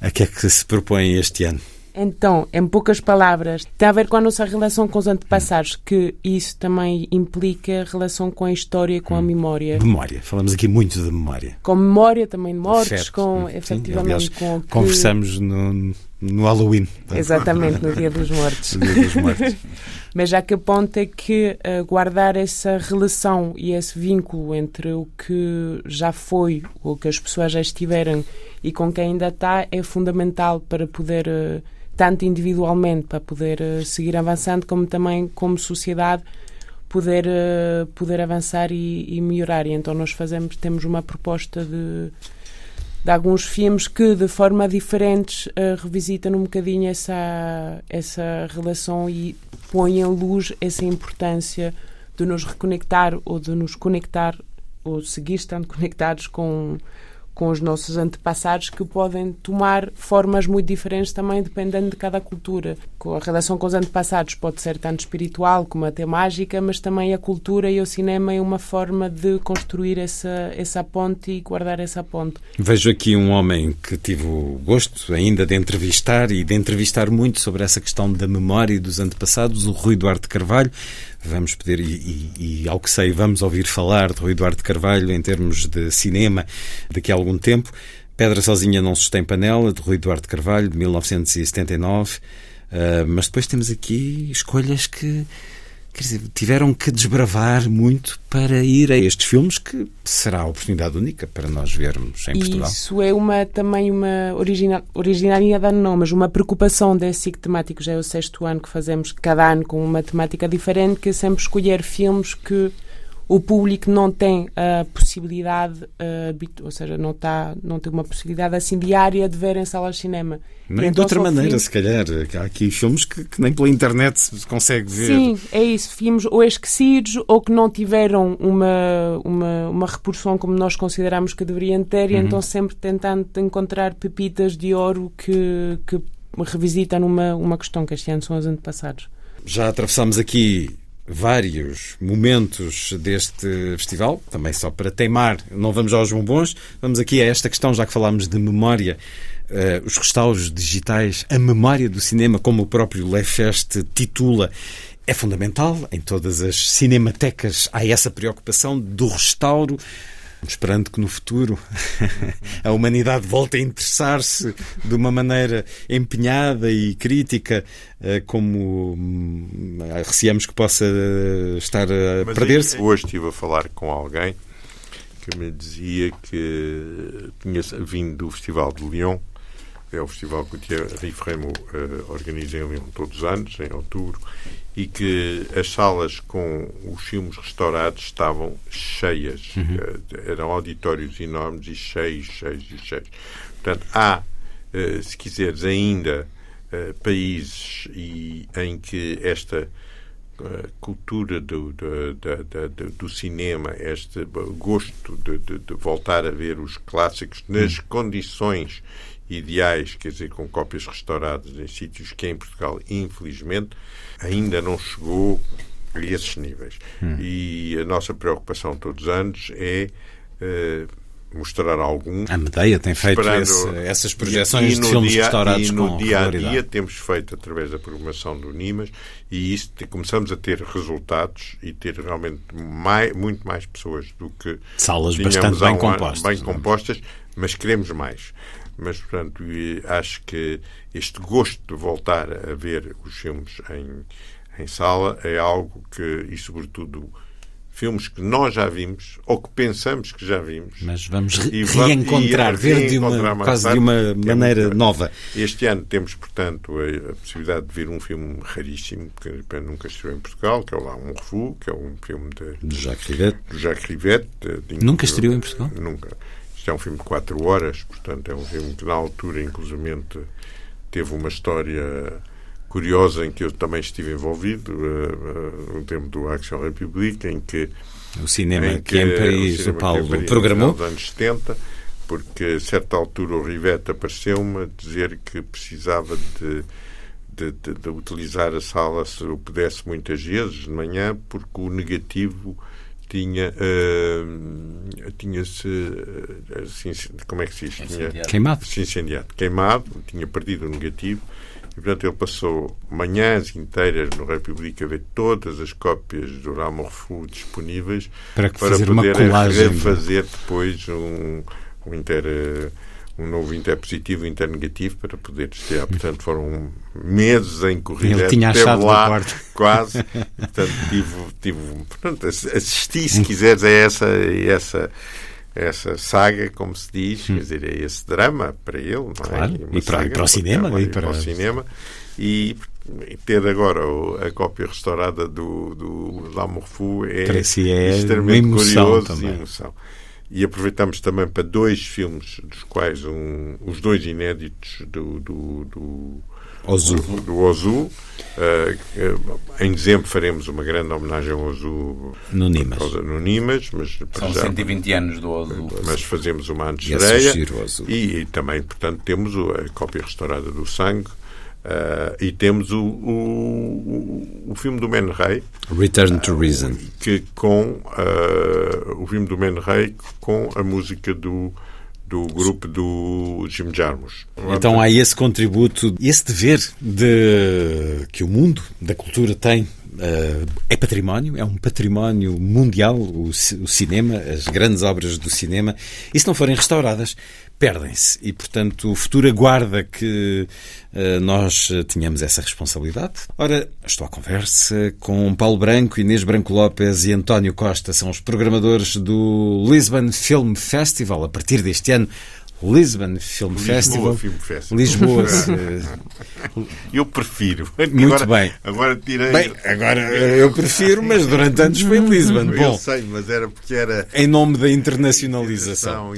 A que é que se propõe este ano? Então, em poucas palavras, tem a ver com a nossa relação com os antepassados, que isso também implica relação com a história, com a memória. Memória. Falamos aqui muito de memória. Com memória também de mortes, Afeto. com, Sim, efetivamente, aliás, com que... Conversamos no, no Halloween. Exatamente, no Dia dos Mortos. *laughs* No Dia dos Mortos. Mas já que aponta que uh, guardar essa relação e esse vínculo entre o que já foi, o que as pessoas já estiveram e com quem ainda está é fundamental para poder, uh, tanto individualmente, para poder uh, seguir avançando, como também como sociedade poder, poder avançar e, e melhorar. E então nós fazemos, temos uma proposta de de alguns filmes que de forma diferentes uh, revisitam um bocadinho essa, essa relação e põem em luz essa importância de nos reconectar ou de nos conectar ou seguir estando *laughs* conectados com, com os nossos antepassados que podem tomar formas muito diferentes também dependendo de cada cultura. A relação com os antepassados pode ser tanto espiritual como até mágica, mas também a cultura e o cinema é uma forma de construir essa, essa ponte e guardar essa ponte. Vejo aqui um homem que tive o gosto ainda de entrevistar e de entrevistar muito sobre essa questão da memória e dos antepassados, o Rui Duarte Carvalho. Vamos pedir, e, e, e ao que sei, vamos ouvir falar de Rui Duarte Carvalho em termos de cinema daqui a algum tempo. Pedra Sozinha Não Sustém Panela, de Rui Duarte Carvalho, de 1979. Uh, mas depois temos aqui escolhas que quer dizer, tiveram que desbravar muito para ir a estes filmes que será a oportunidade única para nós vermos em Portugal. Isso é uma, também uma original, originalidade, não, mas uma preocupação desse ciclo temático. Já é o sexto ano que fazemos cada ano com uma temática diferente, que é sempre escolher filmes que o público não tem a possibilidade, uh, ou seja, não, tá, não tem uma possibilidade assim diária de ver em salas de cinema. Nem então, de outra maneira, filmes... se calhar. Há aqui filmes que, que, nem pela internet se consegue ver. Sim, é isso. Filmes ou esquecidos ou que não tiveram uma, uma, uma reprodução como nós consideramos que deveriam ter, uhum. e então sempre tentando encontrar pepitas de ouro que, que revisitam uma, uma questão que este ano são os antepassados. Já atravessamos aqui vários momentos deste festival, também só para teimar, não vamos aos bombons, vamos aqui a esta questão, já que falámos de memória, uh, os restauros digitais, a memória do cinema, como o próprio Lefest titula, é fundamental. Em todas as cinematecas há essa preocupação do restauro. Esperando que no futuro *laughs* a humanidade volte a interessar-se de uma maneira empenhada e crítica, como hum, receamos que possa estar a perder-se. Hoje estive a falar com alguém que me dizia que tinha vindo do Festival de Lyon, que é o festival que o Thierry Fremo uh, organiza em Lyon todos os anos, em outubro, e que as salas com os filmes restaurados estavam cheias. Uhum. Uh, eram auditórios enormes e cheios, cheios e cheios. Portanto, há, uh, se quiseres, ainda países e, em que esta cultura do, do, do, do, cinema, este gosto de, de, de, voltar a ver os clássicos nas condições ideais, quer dizer, com cópias restauradas em sítios que em Portugal, infelizmente, ainda não chegou a esses níveis. Hum. E a nossa preocupação todos os anos é uh, mostrar algum. A Medeia tem feito esse, essas projeções de filmes dia, restaurados e no com dia a dia temos feito através da programação do Nimas e isso começamos a ter resultados e ter realmente mais, muito mais pessoas do que salas bastante bem compostas, bem compostas, mas queremos mais. Mas portanto acho que este gosto de voltar a ver os filmes em, em sala é algo que e sobretudo filmes que nós já vimos ou que pensamos que já vimos. Mas vamos re E reencontrar, ver de uma, quase de tarde, uma que é maneira nova. Este ano temos, portanto, a, a possibilidade de ver um filme raríssimo que nunca esteve em Portugal, que é o Lá um Refu, que é um filme de, De Jacques Rivette. do Jacques Rivette. de- de- Nunca estreou em Portugal? Nunca. Isto é um filme de quatro horas, portanto é um filme que na altura, inclusivamente, teve uma história curiosa em que eu também estive envolvido, uh, uh, no tempo do Action Republic, em que O cinema em que, em Paris o que Paulo Paris, programou. no final dos anos 70, porque a certa altura o Rivette apareceu-me a dizer que precisava de, de, de- de utilizar a sala se eu pudesse muitas vezes de manhã, porque o negativo tinha ah, tinha-se ah, assim, como é que se diz? Tinha. Queimado. se incendiado, queimado, tinha perdido o negativo e, portanto, ele passou manhãs inteiras no República a ver todas as cópias do Ramorfu disponíveis Para que fazer poder colagem. refazer depois um, um, inter, um novo interpositivo e internegativo para poder estrear. Portanto, foram meses em o Ele tinha a esteve chave do lá, quase. Portanto, tive, tive, portanto, assisti, se quiseres, a essa, a essa essa saga, como se diz, quer dizer, é esse drama para ele, não Hum. Claro, é? E para- saga, e para o cinema, uma- e para para- o cinema. E, ter agora a cópia restaurada do, do L'amour fou é si é extremamente curioso também. e emoção. E aproveitamos também para dois filmes, dos quais um, os dois inéditos do, do, do Ozu. do Ozu. eh, que, em dezembro faremos uma grande homenagem ao Ozu No Nimas. causa- no Nimas, mas, São já- 120 anos do Ozu. mas fazemos uma antestreia e, e também, portanto, temos a cópia restaurada do Sangue eh, e temos o, o, o, filme do Man Ray Return to Reason. que com eh, o filme do Man Ray com a música do do grupo do Jim Jarmusch. Então há esse contributo, esse dever de que o mundo da cultura tem. Eh, é património, é um património mundial, o, o cinema, as grandes obras do cinema, e se não forem restauradas, perdem-se. E, portanto, o futuro aguarda que eh, nós eh, tenhamos essa responsabilidade. Ora, estou à conversa com Paulo Branco, Inês Branco Lopes e António Costa, são os programadores do Lisbon Film Festival, a partir deste ano. Lisbon Film Lisboa Festival. Film Festival. Lisboa. *laughs* Eu prefiro. Muito agora, bem. Agora tirei. Bem, agora eu prefiro, mas durante anos foi Lisbon. eu Bom, sei, mas era porque era. em nome da internacionalização.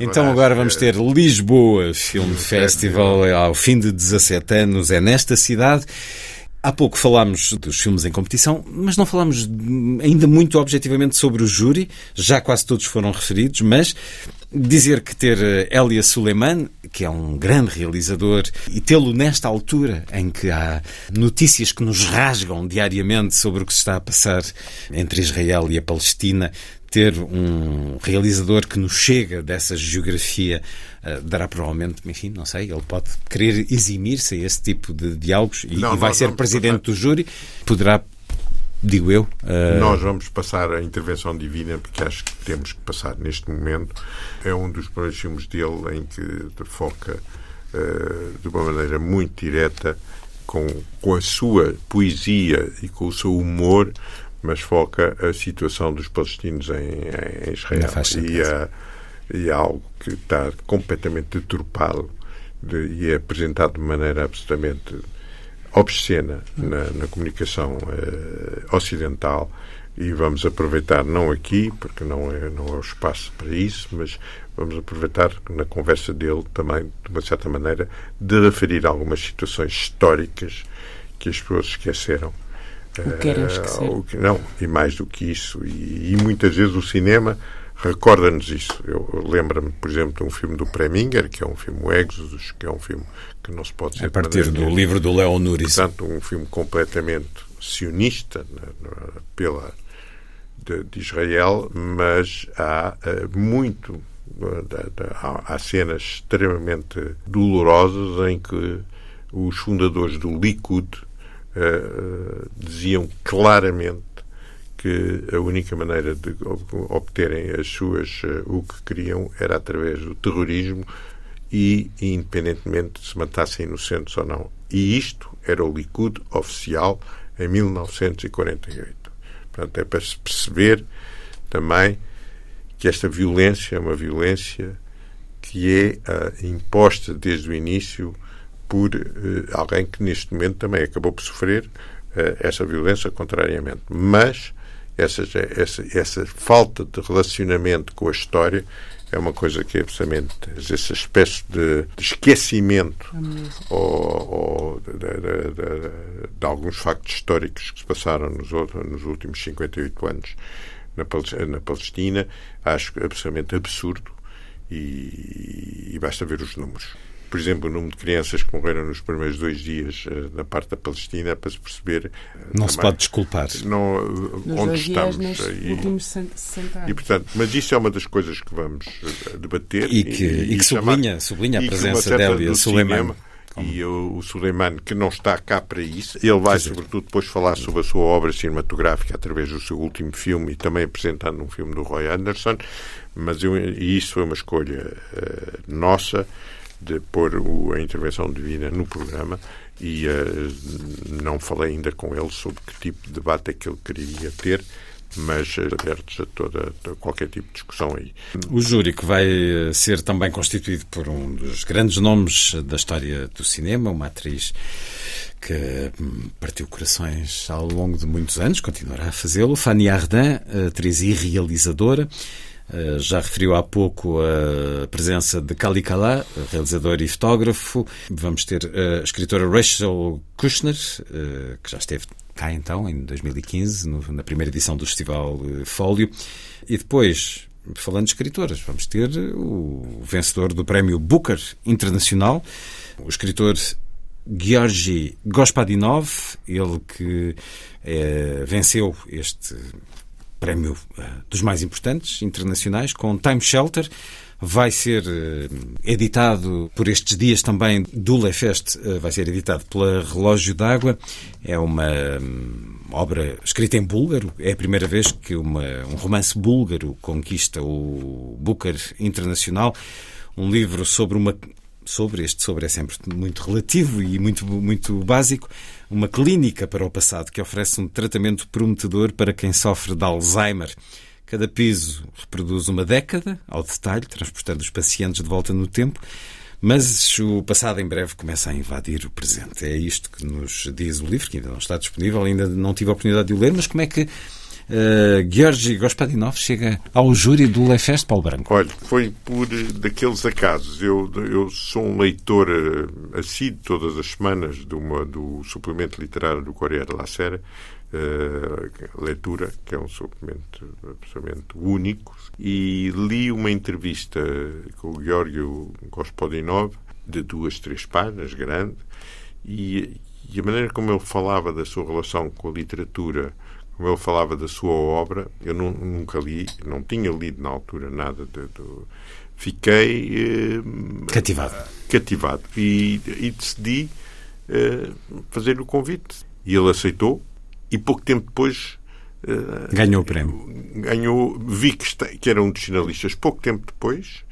Então agora vamos ter Lisboa Film Festival ao fim de 17 anos. É nesta cidade. Há pouco falámos dos filmes em competição, mas não falámos ainda muito objetivamente sobre o júri. Já quase todos foram referidos, mas dizer que ter eh, Elia Suleiman, que é um grande realizador, e tê-lo nesta altura em que há notícias que nos rasgam diariamente sobre o que se está a passar entre Israel e a Palestina, ter um realizador que nos chega dessa geografia eh, dará provavelmente, enfim, não sei, ele pode querer eximir-se a esse tipo de diálogos e, Não, e vai ser vamos presidente do júri, poderá, digo eu, eh, Nós vamos passar a intervenção divina, porque acho que temos que passar neste momento. É um dos primeiros filmes dele em que foca eh, de uma maneira muito direta, com, com a sua poesia e com o seu humor, mas foca a situação dos palestinos em, em Israel. E, a- e é algo que está completamente deturpado de- e é apresentado de maneira absolutamente obscena na, na comunicação eh, ocidental. E vamos aproveitar não aqui porque não é não é o espaço para isso mas vamos aproveitar na conversa dele também de uma certa maneira de referir algumas situações históricas que as pessoas esqueceram O que querem Eh, esquecer. o que- não e mais do que isso e, e muitas vezes o cinema recorda-nos isso. Eu eu lembro-me, por exemplo, de um filme do Preminger, que é um filme o Exodus, que é um filme que não se pode ser a partir do livro do Leon Nuris. Portanto, um filme completamente sionista né, pela de, de Israel, mas há eh, muito eh, da- da- há, há cenas extremamente dolorosas em que os fundadores do Likud eh, diziam claramente que a única maneira de ob- obterem as suas eh, o que queriam era através do terrorismo e independentemente de se matassem inocentes ou não. E isto era o Likud oficial em 1948. Portanto, é para se perceber também que esta violência é uma violência que é uh, imposta desde o início por uh, alguém que neste momento também acabou por sofrer uh, essa violência contrariamente. Mas essa, essa, essa falta de relacionamento com a história é uma coisa que é absolutamente essa espécie de, de esquecimento ou, ou de, de, de, alguns factos históricos que se passaram nos, nos últimos 58 anos na, na Palestina, acho absolutamente absurdo e, e basta ver os números por exemplo, o número de crianças que morreram nos primeiros dois dias uh, na parte da Palestina, para se perceber. Uh, não também, se pode desculpar. Não, uh, nos onde estamos. E, últimos 60 anos. E, portanto, mas isso é uma das coisas que vamos debater. E que, e, e que sublinha, sublinha a presença dela e a Suleiman. E o, o Suleiman, que não está cá para isso, ele vai, sobretudo, depois falar sobre a sua obra cinematográfica através do seu último filme e também apresentando um filme do Roy Anderson. Mas eu, e isso foi uma escolha nossa de pôr o, a intervenção divina no programa e uh, não falei ainda com ele sobre que tipo de debate é que ele queria ter, mas uh, abertos a toda a qualquer tipo de discussão aí. O júri que vai eh, ser também constituído por um dos grandes nomes da história do cinema, uma atriz que hum, partiu corações ao longo de muitos anos, continuará a fazê-lo, Fanny Ardant, atriz e realizadora. Eh, já referiu há pouco a presença de Kali Kala, realizador e fotógrafo. Vamos ter a escritora Rachel Kushner, eh, que já esteve cá então, em 2015, na primeira edição do Festival eh, Fólio. E depois, falando de escritoras, vamos ter o vencedor do prémio Booker Internacional, o escritor Georgi Gospodinov, ele que é, venceu este prémio uh, dos mais importantes internacionais, com Time Shelter. Vai ser uh, editado por estes dias também do Lefest, uh, vai ser editado pela Relógio d'Água. É uma um, obra escrita em búlgaro. É a primeira vez que uma, um romance búlgaro conquista o Booker Internacional. Um livro sobre uma sobre, este sobre é sempre muito relativo e muito, muito básico, uma clínica para o passado que oferece um tratamento prometedor para quem sofre de Alzheimer. Cada piso reproduz uma década, ao detalhe, transportando os pacientes de volta no tempo, mas o passado em breve começa a invadir o presente. É isto que nos diz o livro, que ainda não está disponível, ainda não tive a oportunidade de o ler, mas como é que uh, Georgi chega ao júri do Lefest Paulo Branco? Olha, foi por daqueles acasos. Eu, eu sou um leitor uh, assíduo todas as semanas de uma, do suplemento literário do Correio La Sera, uh, leitura, que é um suplemento absolutamente único, e li uma entrevista com o Georgio Gospodinov, de duas, três páginas, grande, e, e a maneira como ele falava da sua relação com a literatura como ele falava da sua obra, eu não, nunca li, não tinha lido na altura nada de, de fiquei eh, cativado, cativado e, e decidi eh, fazer o convite e ele aceitou e pouco tempo depois eh, ganhou o prémio. Ganhou, vi que, que era um dos finalistas pouco tempo depois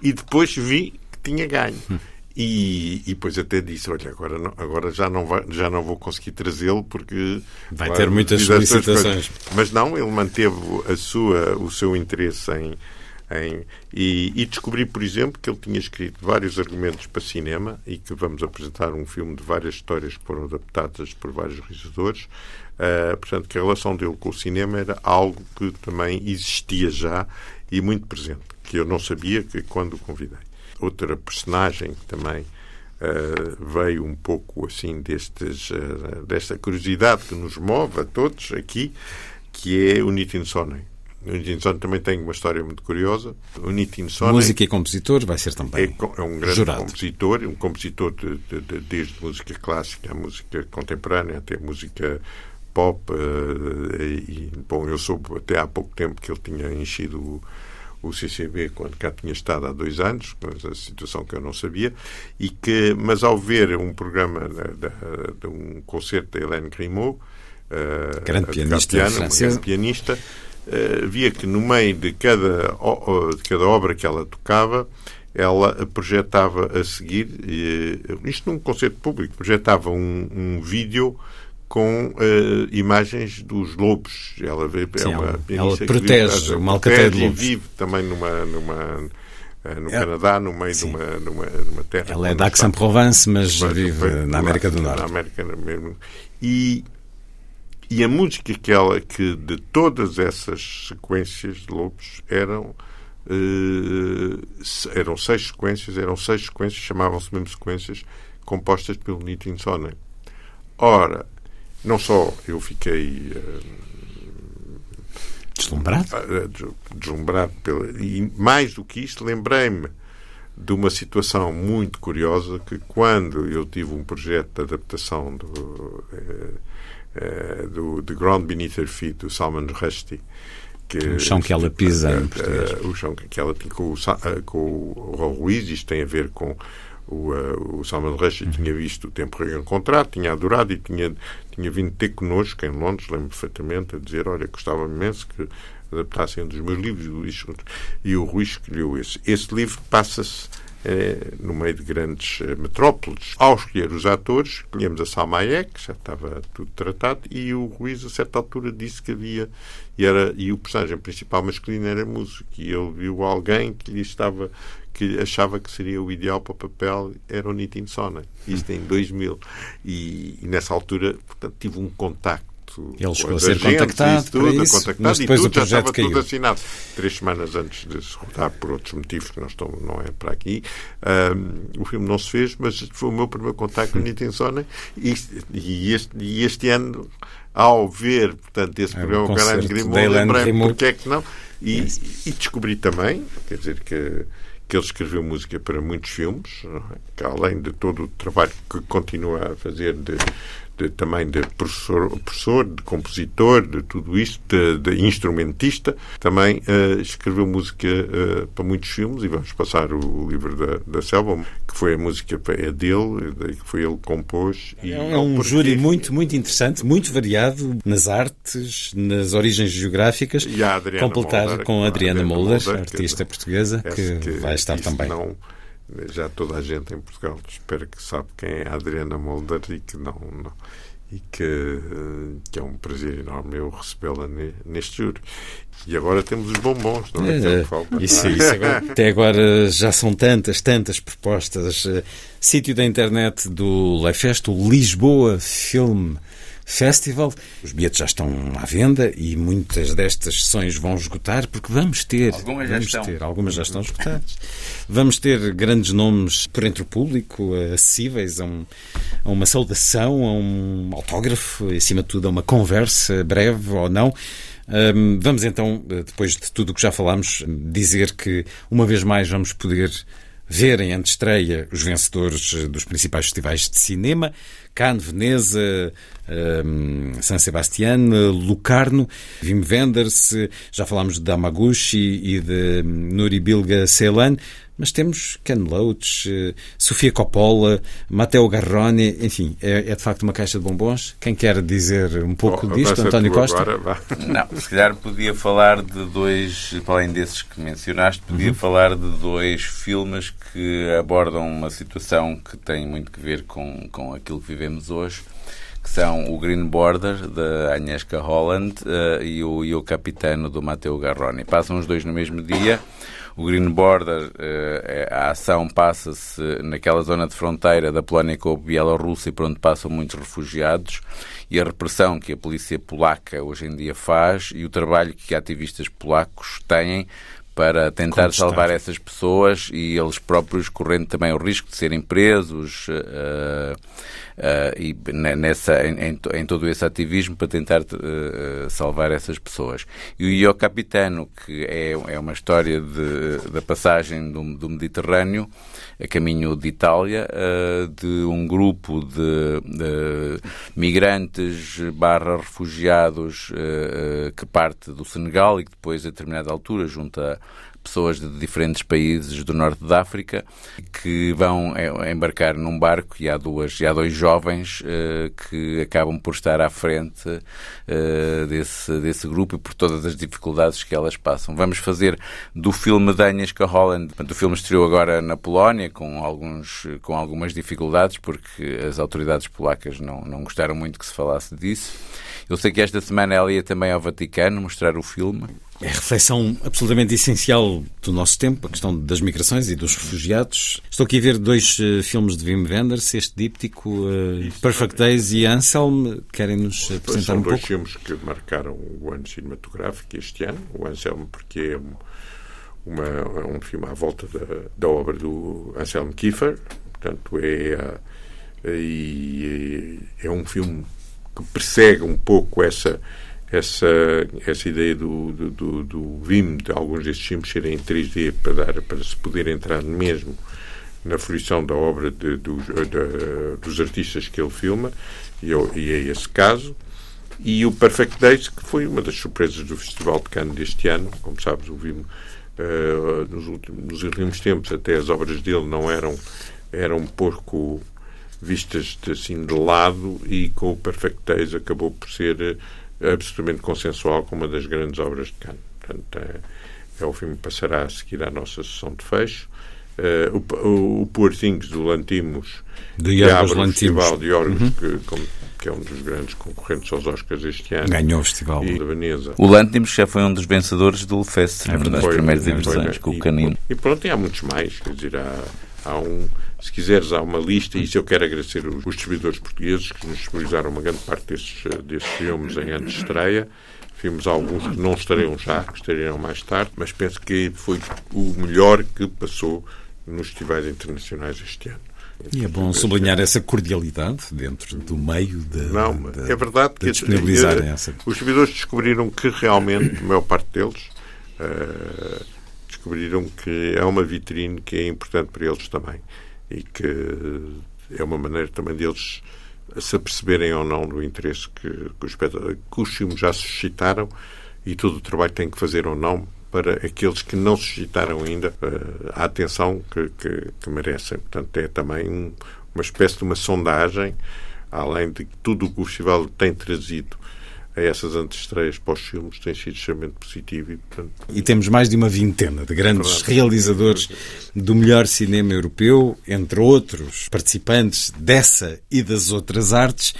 e depois vi que tinha ganho. Hum. E, e depois até disse, olha, agora, não, agora já, não vai, já não vou conseguir trazê-lo porque... Vai ter muitas solicitações. Mas não, ele manteve a sua, o seu interesse em... em e, e, descobri, por exemplo, que ele tinha escrito vários argumentos para cinema e que vamos apresentar um filme de várias histórias que foram adaptadas por vários realizadores. Uh, portanto, que a relação dele com o cinema era algo que também existia já e muito presente, que eu não sabia que quando o convidei outra personagem que também uh, veio um pouco assim destes, uh, desta curiosidade que nos move a todos aqui, que é o Nitin Sonnen. O Nitin Sonnen também tem uma história muito curiosa. O Nitin Sonnen música e compositor vai ser também é, é um grande jurado. compositor, um compositor de, de, de, desde música clássica música contemporânea até música pop. Uh, e, bom, eu soube até há pouco tempo que ele tinha enchido o CCB quando cá tinha estado há dois anos, mas a situação que eu não sabia, e que, mas ao ver um programa de, de um concerto da Hélène Grimaud, uh, grande pianista, piano, grande pianista uh, via que no meio de cada, de cada obra que ela tocava, ela projetava a seguir, uh, isto num concerto público, projetava um, um vídeo com uh, imagens dos lobos. Ela vê, é Sim, uma ela, ela protege vive, uma alcateia de protege e lobos. vive também numa, numa uh, no É- Canadá, no meio de uma, numa, numa terra. Ela é está- Aix-en-Provence, mas Mas vive na América do Na Norte. América mesmo. E, e a música que ela, que de todas essas sequências de lobos eram se- eram seis sequências, eram seis sequências, chamavam-se mesmo sequências, compostas pelo Nitin Sonnen. Ora, não só eu fiquei eh, Deslumbrado? eh, des- deslumbrado pela, e mais do que isto, lembrei-me de uma situação muito curiosa que quando eu tive um projeto de adaptação do, eh, eh, do The Ground Beneath Her Feet, do Salman Rushdie, que, O chão que ela pisa, em eh, português. eh, o chão que ela pisa com o, eh, com o Ruiz, isto tem a ver com o, eh, o Salman Rushdie tinha visto o tempo reencontrado, tinha adorado e tinha, tinha vindo ter connosco em Londres, lembro perfeitamente, a dizer, olha, gostava imenso que adaptassem um dos meus livros, Luís- e o Rui escolheu esse. Esse livro passa-se eh, no meio de grandes eh, metrópoles. Ao escolher os atores, escolhemos a Salma que já estava tudo tratado, e o Ruiz, a certa altura, disse que havia, e, era, e o personagem principal masculino era músico, e ele viu alguém que lhe estava que achava que seria o ideal para o papel era o Nitin Sonnen. Isto em 2000. E, e nessa altura, portanto, tive um contacto Ele com chegou a ser agentes, contactado isso tudo, isso, contactado, mas e depois o projeto estava tudo caiu. assinado. Três semanas antes de se rodar, por outros motivos que não, estão, não é para aqui, ahm, o filme não se fez, mas foi o meu primeiro contacto com o Nitin Sonnen e, e, este, e este ano, ao ver, portanto, esse É, o programa da Grimaud, Hélène lembrei-me porque é que não. E, e descobri também, quer dizer, que, que ele escreveu música para muitos filmes, que além de todo o trabalho que continua a fazer de, de- também de professor, professor, de compositor, de tudo isto, de, de instrumentista, também eh, escreveu música eh, para muitos filmes e vamos passar o, o livro da, da Selva, que foi a música é dele, que foi ele que compôs. E É um júri muito, muito interessante, muito variado nas artes, nas origens geográficas. Molder, com a Adriana Adriana artista que- portuguesa, que, que vai estar também. Não, já toda a gente em Portugal espero que sabe quem é a Adriana Molder e que não, não- e que, eh, que é um prazer enorme eu recebê-la ne- neste júri. E agora temos os bombons, não é? Que é. Isso, isso agora- até agora já são tantas, tantas propostas. Eh, Sítio da internet do Leifest, o Lisboa Film Festival. Os bilhetes já estão à venda e muitas destas sessões vão esgotar, porque vamos ter. Algumas já vamos estão. ter, algumas já estão esgotadas. Vamos ter grandes nomes por entre o público, acessíveis a, um- a uma saudação, a um autógrafo, e, acima de tudo a uma conversa breve ou não. Hum, vamos então, depois de tudo o que já falámos, dizer que uma vez mais vamos poder ver em antestreia os vencedores dos principais festivais de cinema, Cannes, Veneza, hum, San Sebastián, Lucarno, Wim Wenders, já falámos de Damaguchi e de Nuri Bilge Ceylan, mas temos Ken Loach, eh, Sofia Coppola, Matteo Garrone, enfim, é, é de facto uma caixa de bombons. Quem quer dizer um pouco Bom, disto, António Costa? agora. Não, se calhar podia falar de dois, para além desses que mencionaste, podia falar de dois filmes que abordam uma situação que tem muito que ver com, com aquilo que vivemos hoje, que são o Green Border, da Agnieszka Holland, eh, e o Io Capitano, do Matteo Garrone. Passam os dois no mesmo dia. O Green Border, eh, é- a ação passa-se naquela zona de fronteira da Polónia com a Bielorrússia, por onde passam muitos refugiados, e a repressão que a polícia polaca hoje em dia faz e o trabalho que ativistas polacos têm para tentar salvar essas pessoas e eles próprios correndo também o risco de serem presos eh, eh, e ne- nessa, em, em to- em todo esse ativismo para tentar eh, salvar essas pessoas. E o Io Capitano, que é, é uma história de- da passagem do, do Mediterrâneo a caminho de Itália, de um grupo de, de migrantes barra refugiados que parte do Senegal e que depois, a determinada altura, junta pessoas de diferentes países do norte da África que vão é, embarcar num barco e há duas e há dois jovens uh, que acabam por estar à frente uh, desse, desse grupo e por todas as dificuldades que elas passam. Vamos fazer do filme da Agnieszka Holland, o filme estreou agora na Polónia com, alguns, com algumas dificuldades porque as autoridades polacas não, não gostaram muito que se falasse disso. Eu sei que esta semana ela ia também ao Vaticano mostrar o filme. É a reflexão absolutamente essencial do nosso tempo, a questão das migrações e dos refugiados. Estou aqui a ver dois uh, filmes de Wim Wenders, este díptico, uh, Perfect Days e Anselm. Querem-nos apresentar São um dois pouco? filmes que marcaram o ano cinematográfico este ano. O Anselm, porque é um, uma, é um filme à volta da, da obra do Anselm Kiefer. Portanto, é, e, é um filme que persegue um pouco essa essa, essa ideia do, do, do, do Vim, de alguns destes filmes serem em 3D para, dar, para se poder entrar mesmo na fruição da obra de, de, de, dos artistas que ele filma, e, e é esse caso. E o Perfect Days, que foi uma das surpresas do Festival de Cannes deste ano, como sabes, o Vim, uh, nos, últimos, nos últimos tempos, até as obras dele não eram, eram um pouco vistas de, assim de lado, e com o Perfect Days acabou por ser absolutamente consensual com uma das grandes obras de Cannes. Portanto, é, é o filme que passará a seguir à nossa sessão de fecho. Uh, o, o Poor Things do Lantimos de que abre Lantimos. o Festival de Yorgos, uhum. que, como, que, é um dos grandes concorrentes aos Oscars este ano. Ganhou o festival. E da Veneza. O Lantimos já foi um dos vencedores do Fest, é nas primeiras divisões, com o Canino. E pronto, e há muitos mais. Quer dizer, há, há um se quiseres, há uma lista, e isso eu quero agradecer os, os distribuidores portugueses que nos disponibilizaram uma grande parte desses, desses filmes em ano de estreia. Filmes alguns que não estarão já, que estarão mais tarde, mas penso que foi o melhor que passou nos festivais internacionais este ano. E é bom sublinhar essa cordialidade dentro do meio de, Não, é verdade de que disponibilizarem essa. os distribuidores descobriram que realmente, a maior parte deles, uh, descobriram que é uma vitrine que é importante para eles também e que é uma maneira também deles se aperceberem ou não do interesse que, que, os, filmes já suscitaram e todo o trabalho que têm que fazer ou não para aqueles que não suscitaram ainda a atenção que, que, que merecem. Portanto, é também um, uma espécie de uma sondagem, além de tudo o que o festival tem trazido a essas antestreias para os filmes tem sido extremamente positivo. E, portanto... e temos mais de uma vintena de grandes realizadores do melhor cinema europeu, entre outros participantes dessa e das outras artes.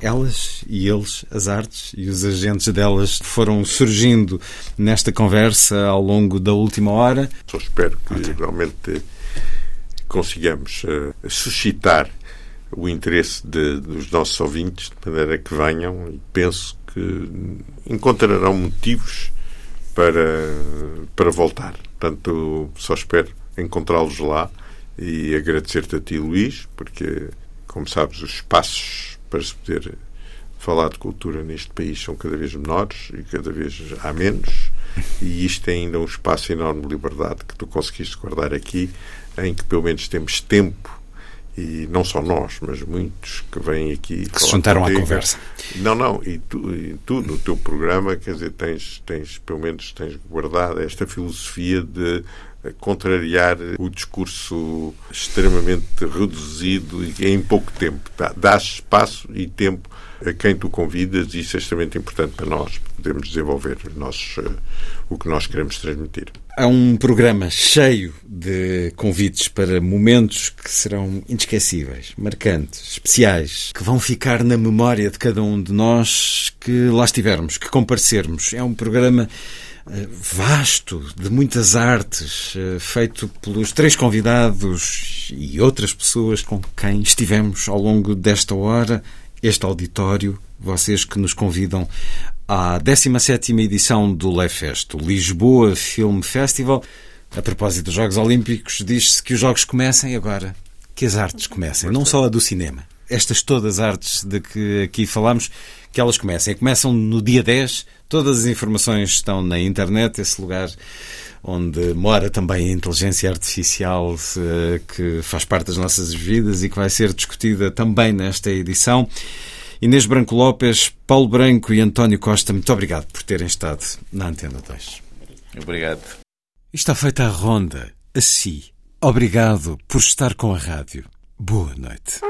Elas e eles, as artes e os agentes delas, foram surgindo nesta conversa ao longo da última hora. Só espero que okay. realmente consigamos uh, suscitar o interesse de, dos nossos ouvintes, de maneira que venham e penso que encontrarão motivos para, para voltar. Portanto, só espero encontrá-los lá e agradecer-te a ti, Luís, porque, como sabes, os espaços para se poder falar de cultura neste país são cada vez menores e cada vez há menos. E isto é ainda um espaço enorme de liberdade que tu conseguiste guardar aqui, em que pelo menos temos tempo e não só nós, mas muitos que vêm aqui que se juntaram contigo. à conversa. Não, não, e tu, e tu, no teu programa, quer dizer, tens, tens pelo menos tens guardado esta filosofia de contrariar o discurso extremamente reduzido e em pouco tempo. Dás espaço e tempo a quem tu convidas e isso é extremamente importante para nós podermos desenvolver nossos, o que nós queremos transmitir. Há um programa cheio de convites para momentos que serão inesquecíveis, marcantes, especiais, que vão ficar na memória de cada um de nós que lá estivermos, que comparecermos. É um programa vasto, de muitas artes, feito pelos três convidados e outras pessoas com quem estivemos ao longo desta hora, este auditório, vocês que nos convidam à 17ª edição do Lefest, o Lisboa Film Festival. A propósito dos Jogos Olímpicos, diz-se que os Jogos comecem agora, que as artes comecem, não só a do cinema. Estas todas as artes de que aqui falamos, que elas comecem. Começam no dia 10, todas as informações estão na internet, esse lugar onde mora também a inteligência artificial que faz parte das nossas vidas e que vai ser discutida também nesta edição. Inês Branco Lopes, Paulo Branco e António Costa, muito obrigado por terem estado na Antena 2. Obrigado. Está feita a ronda. Assim. Obrigado por estar com a rádio. Boa noite.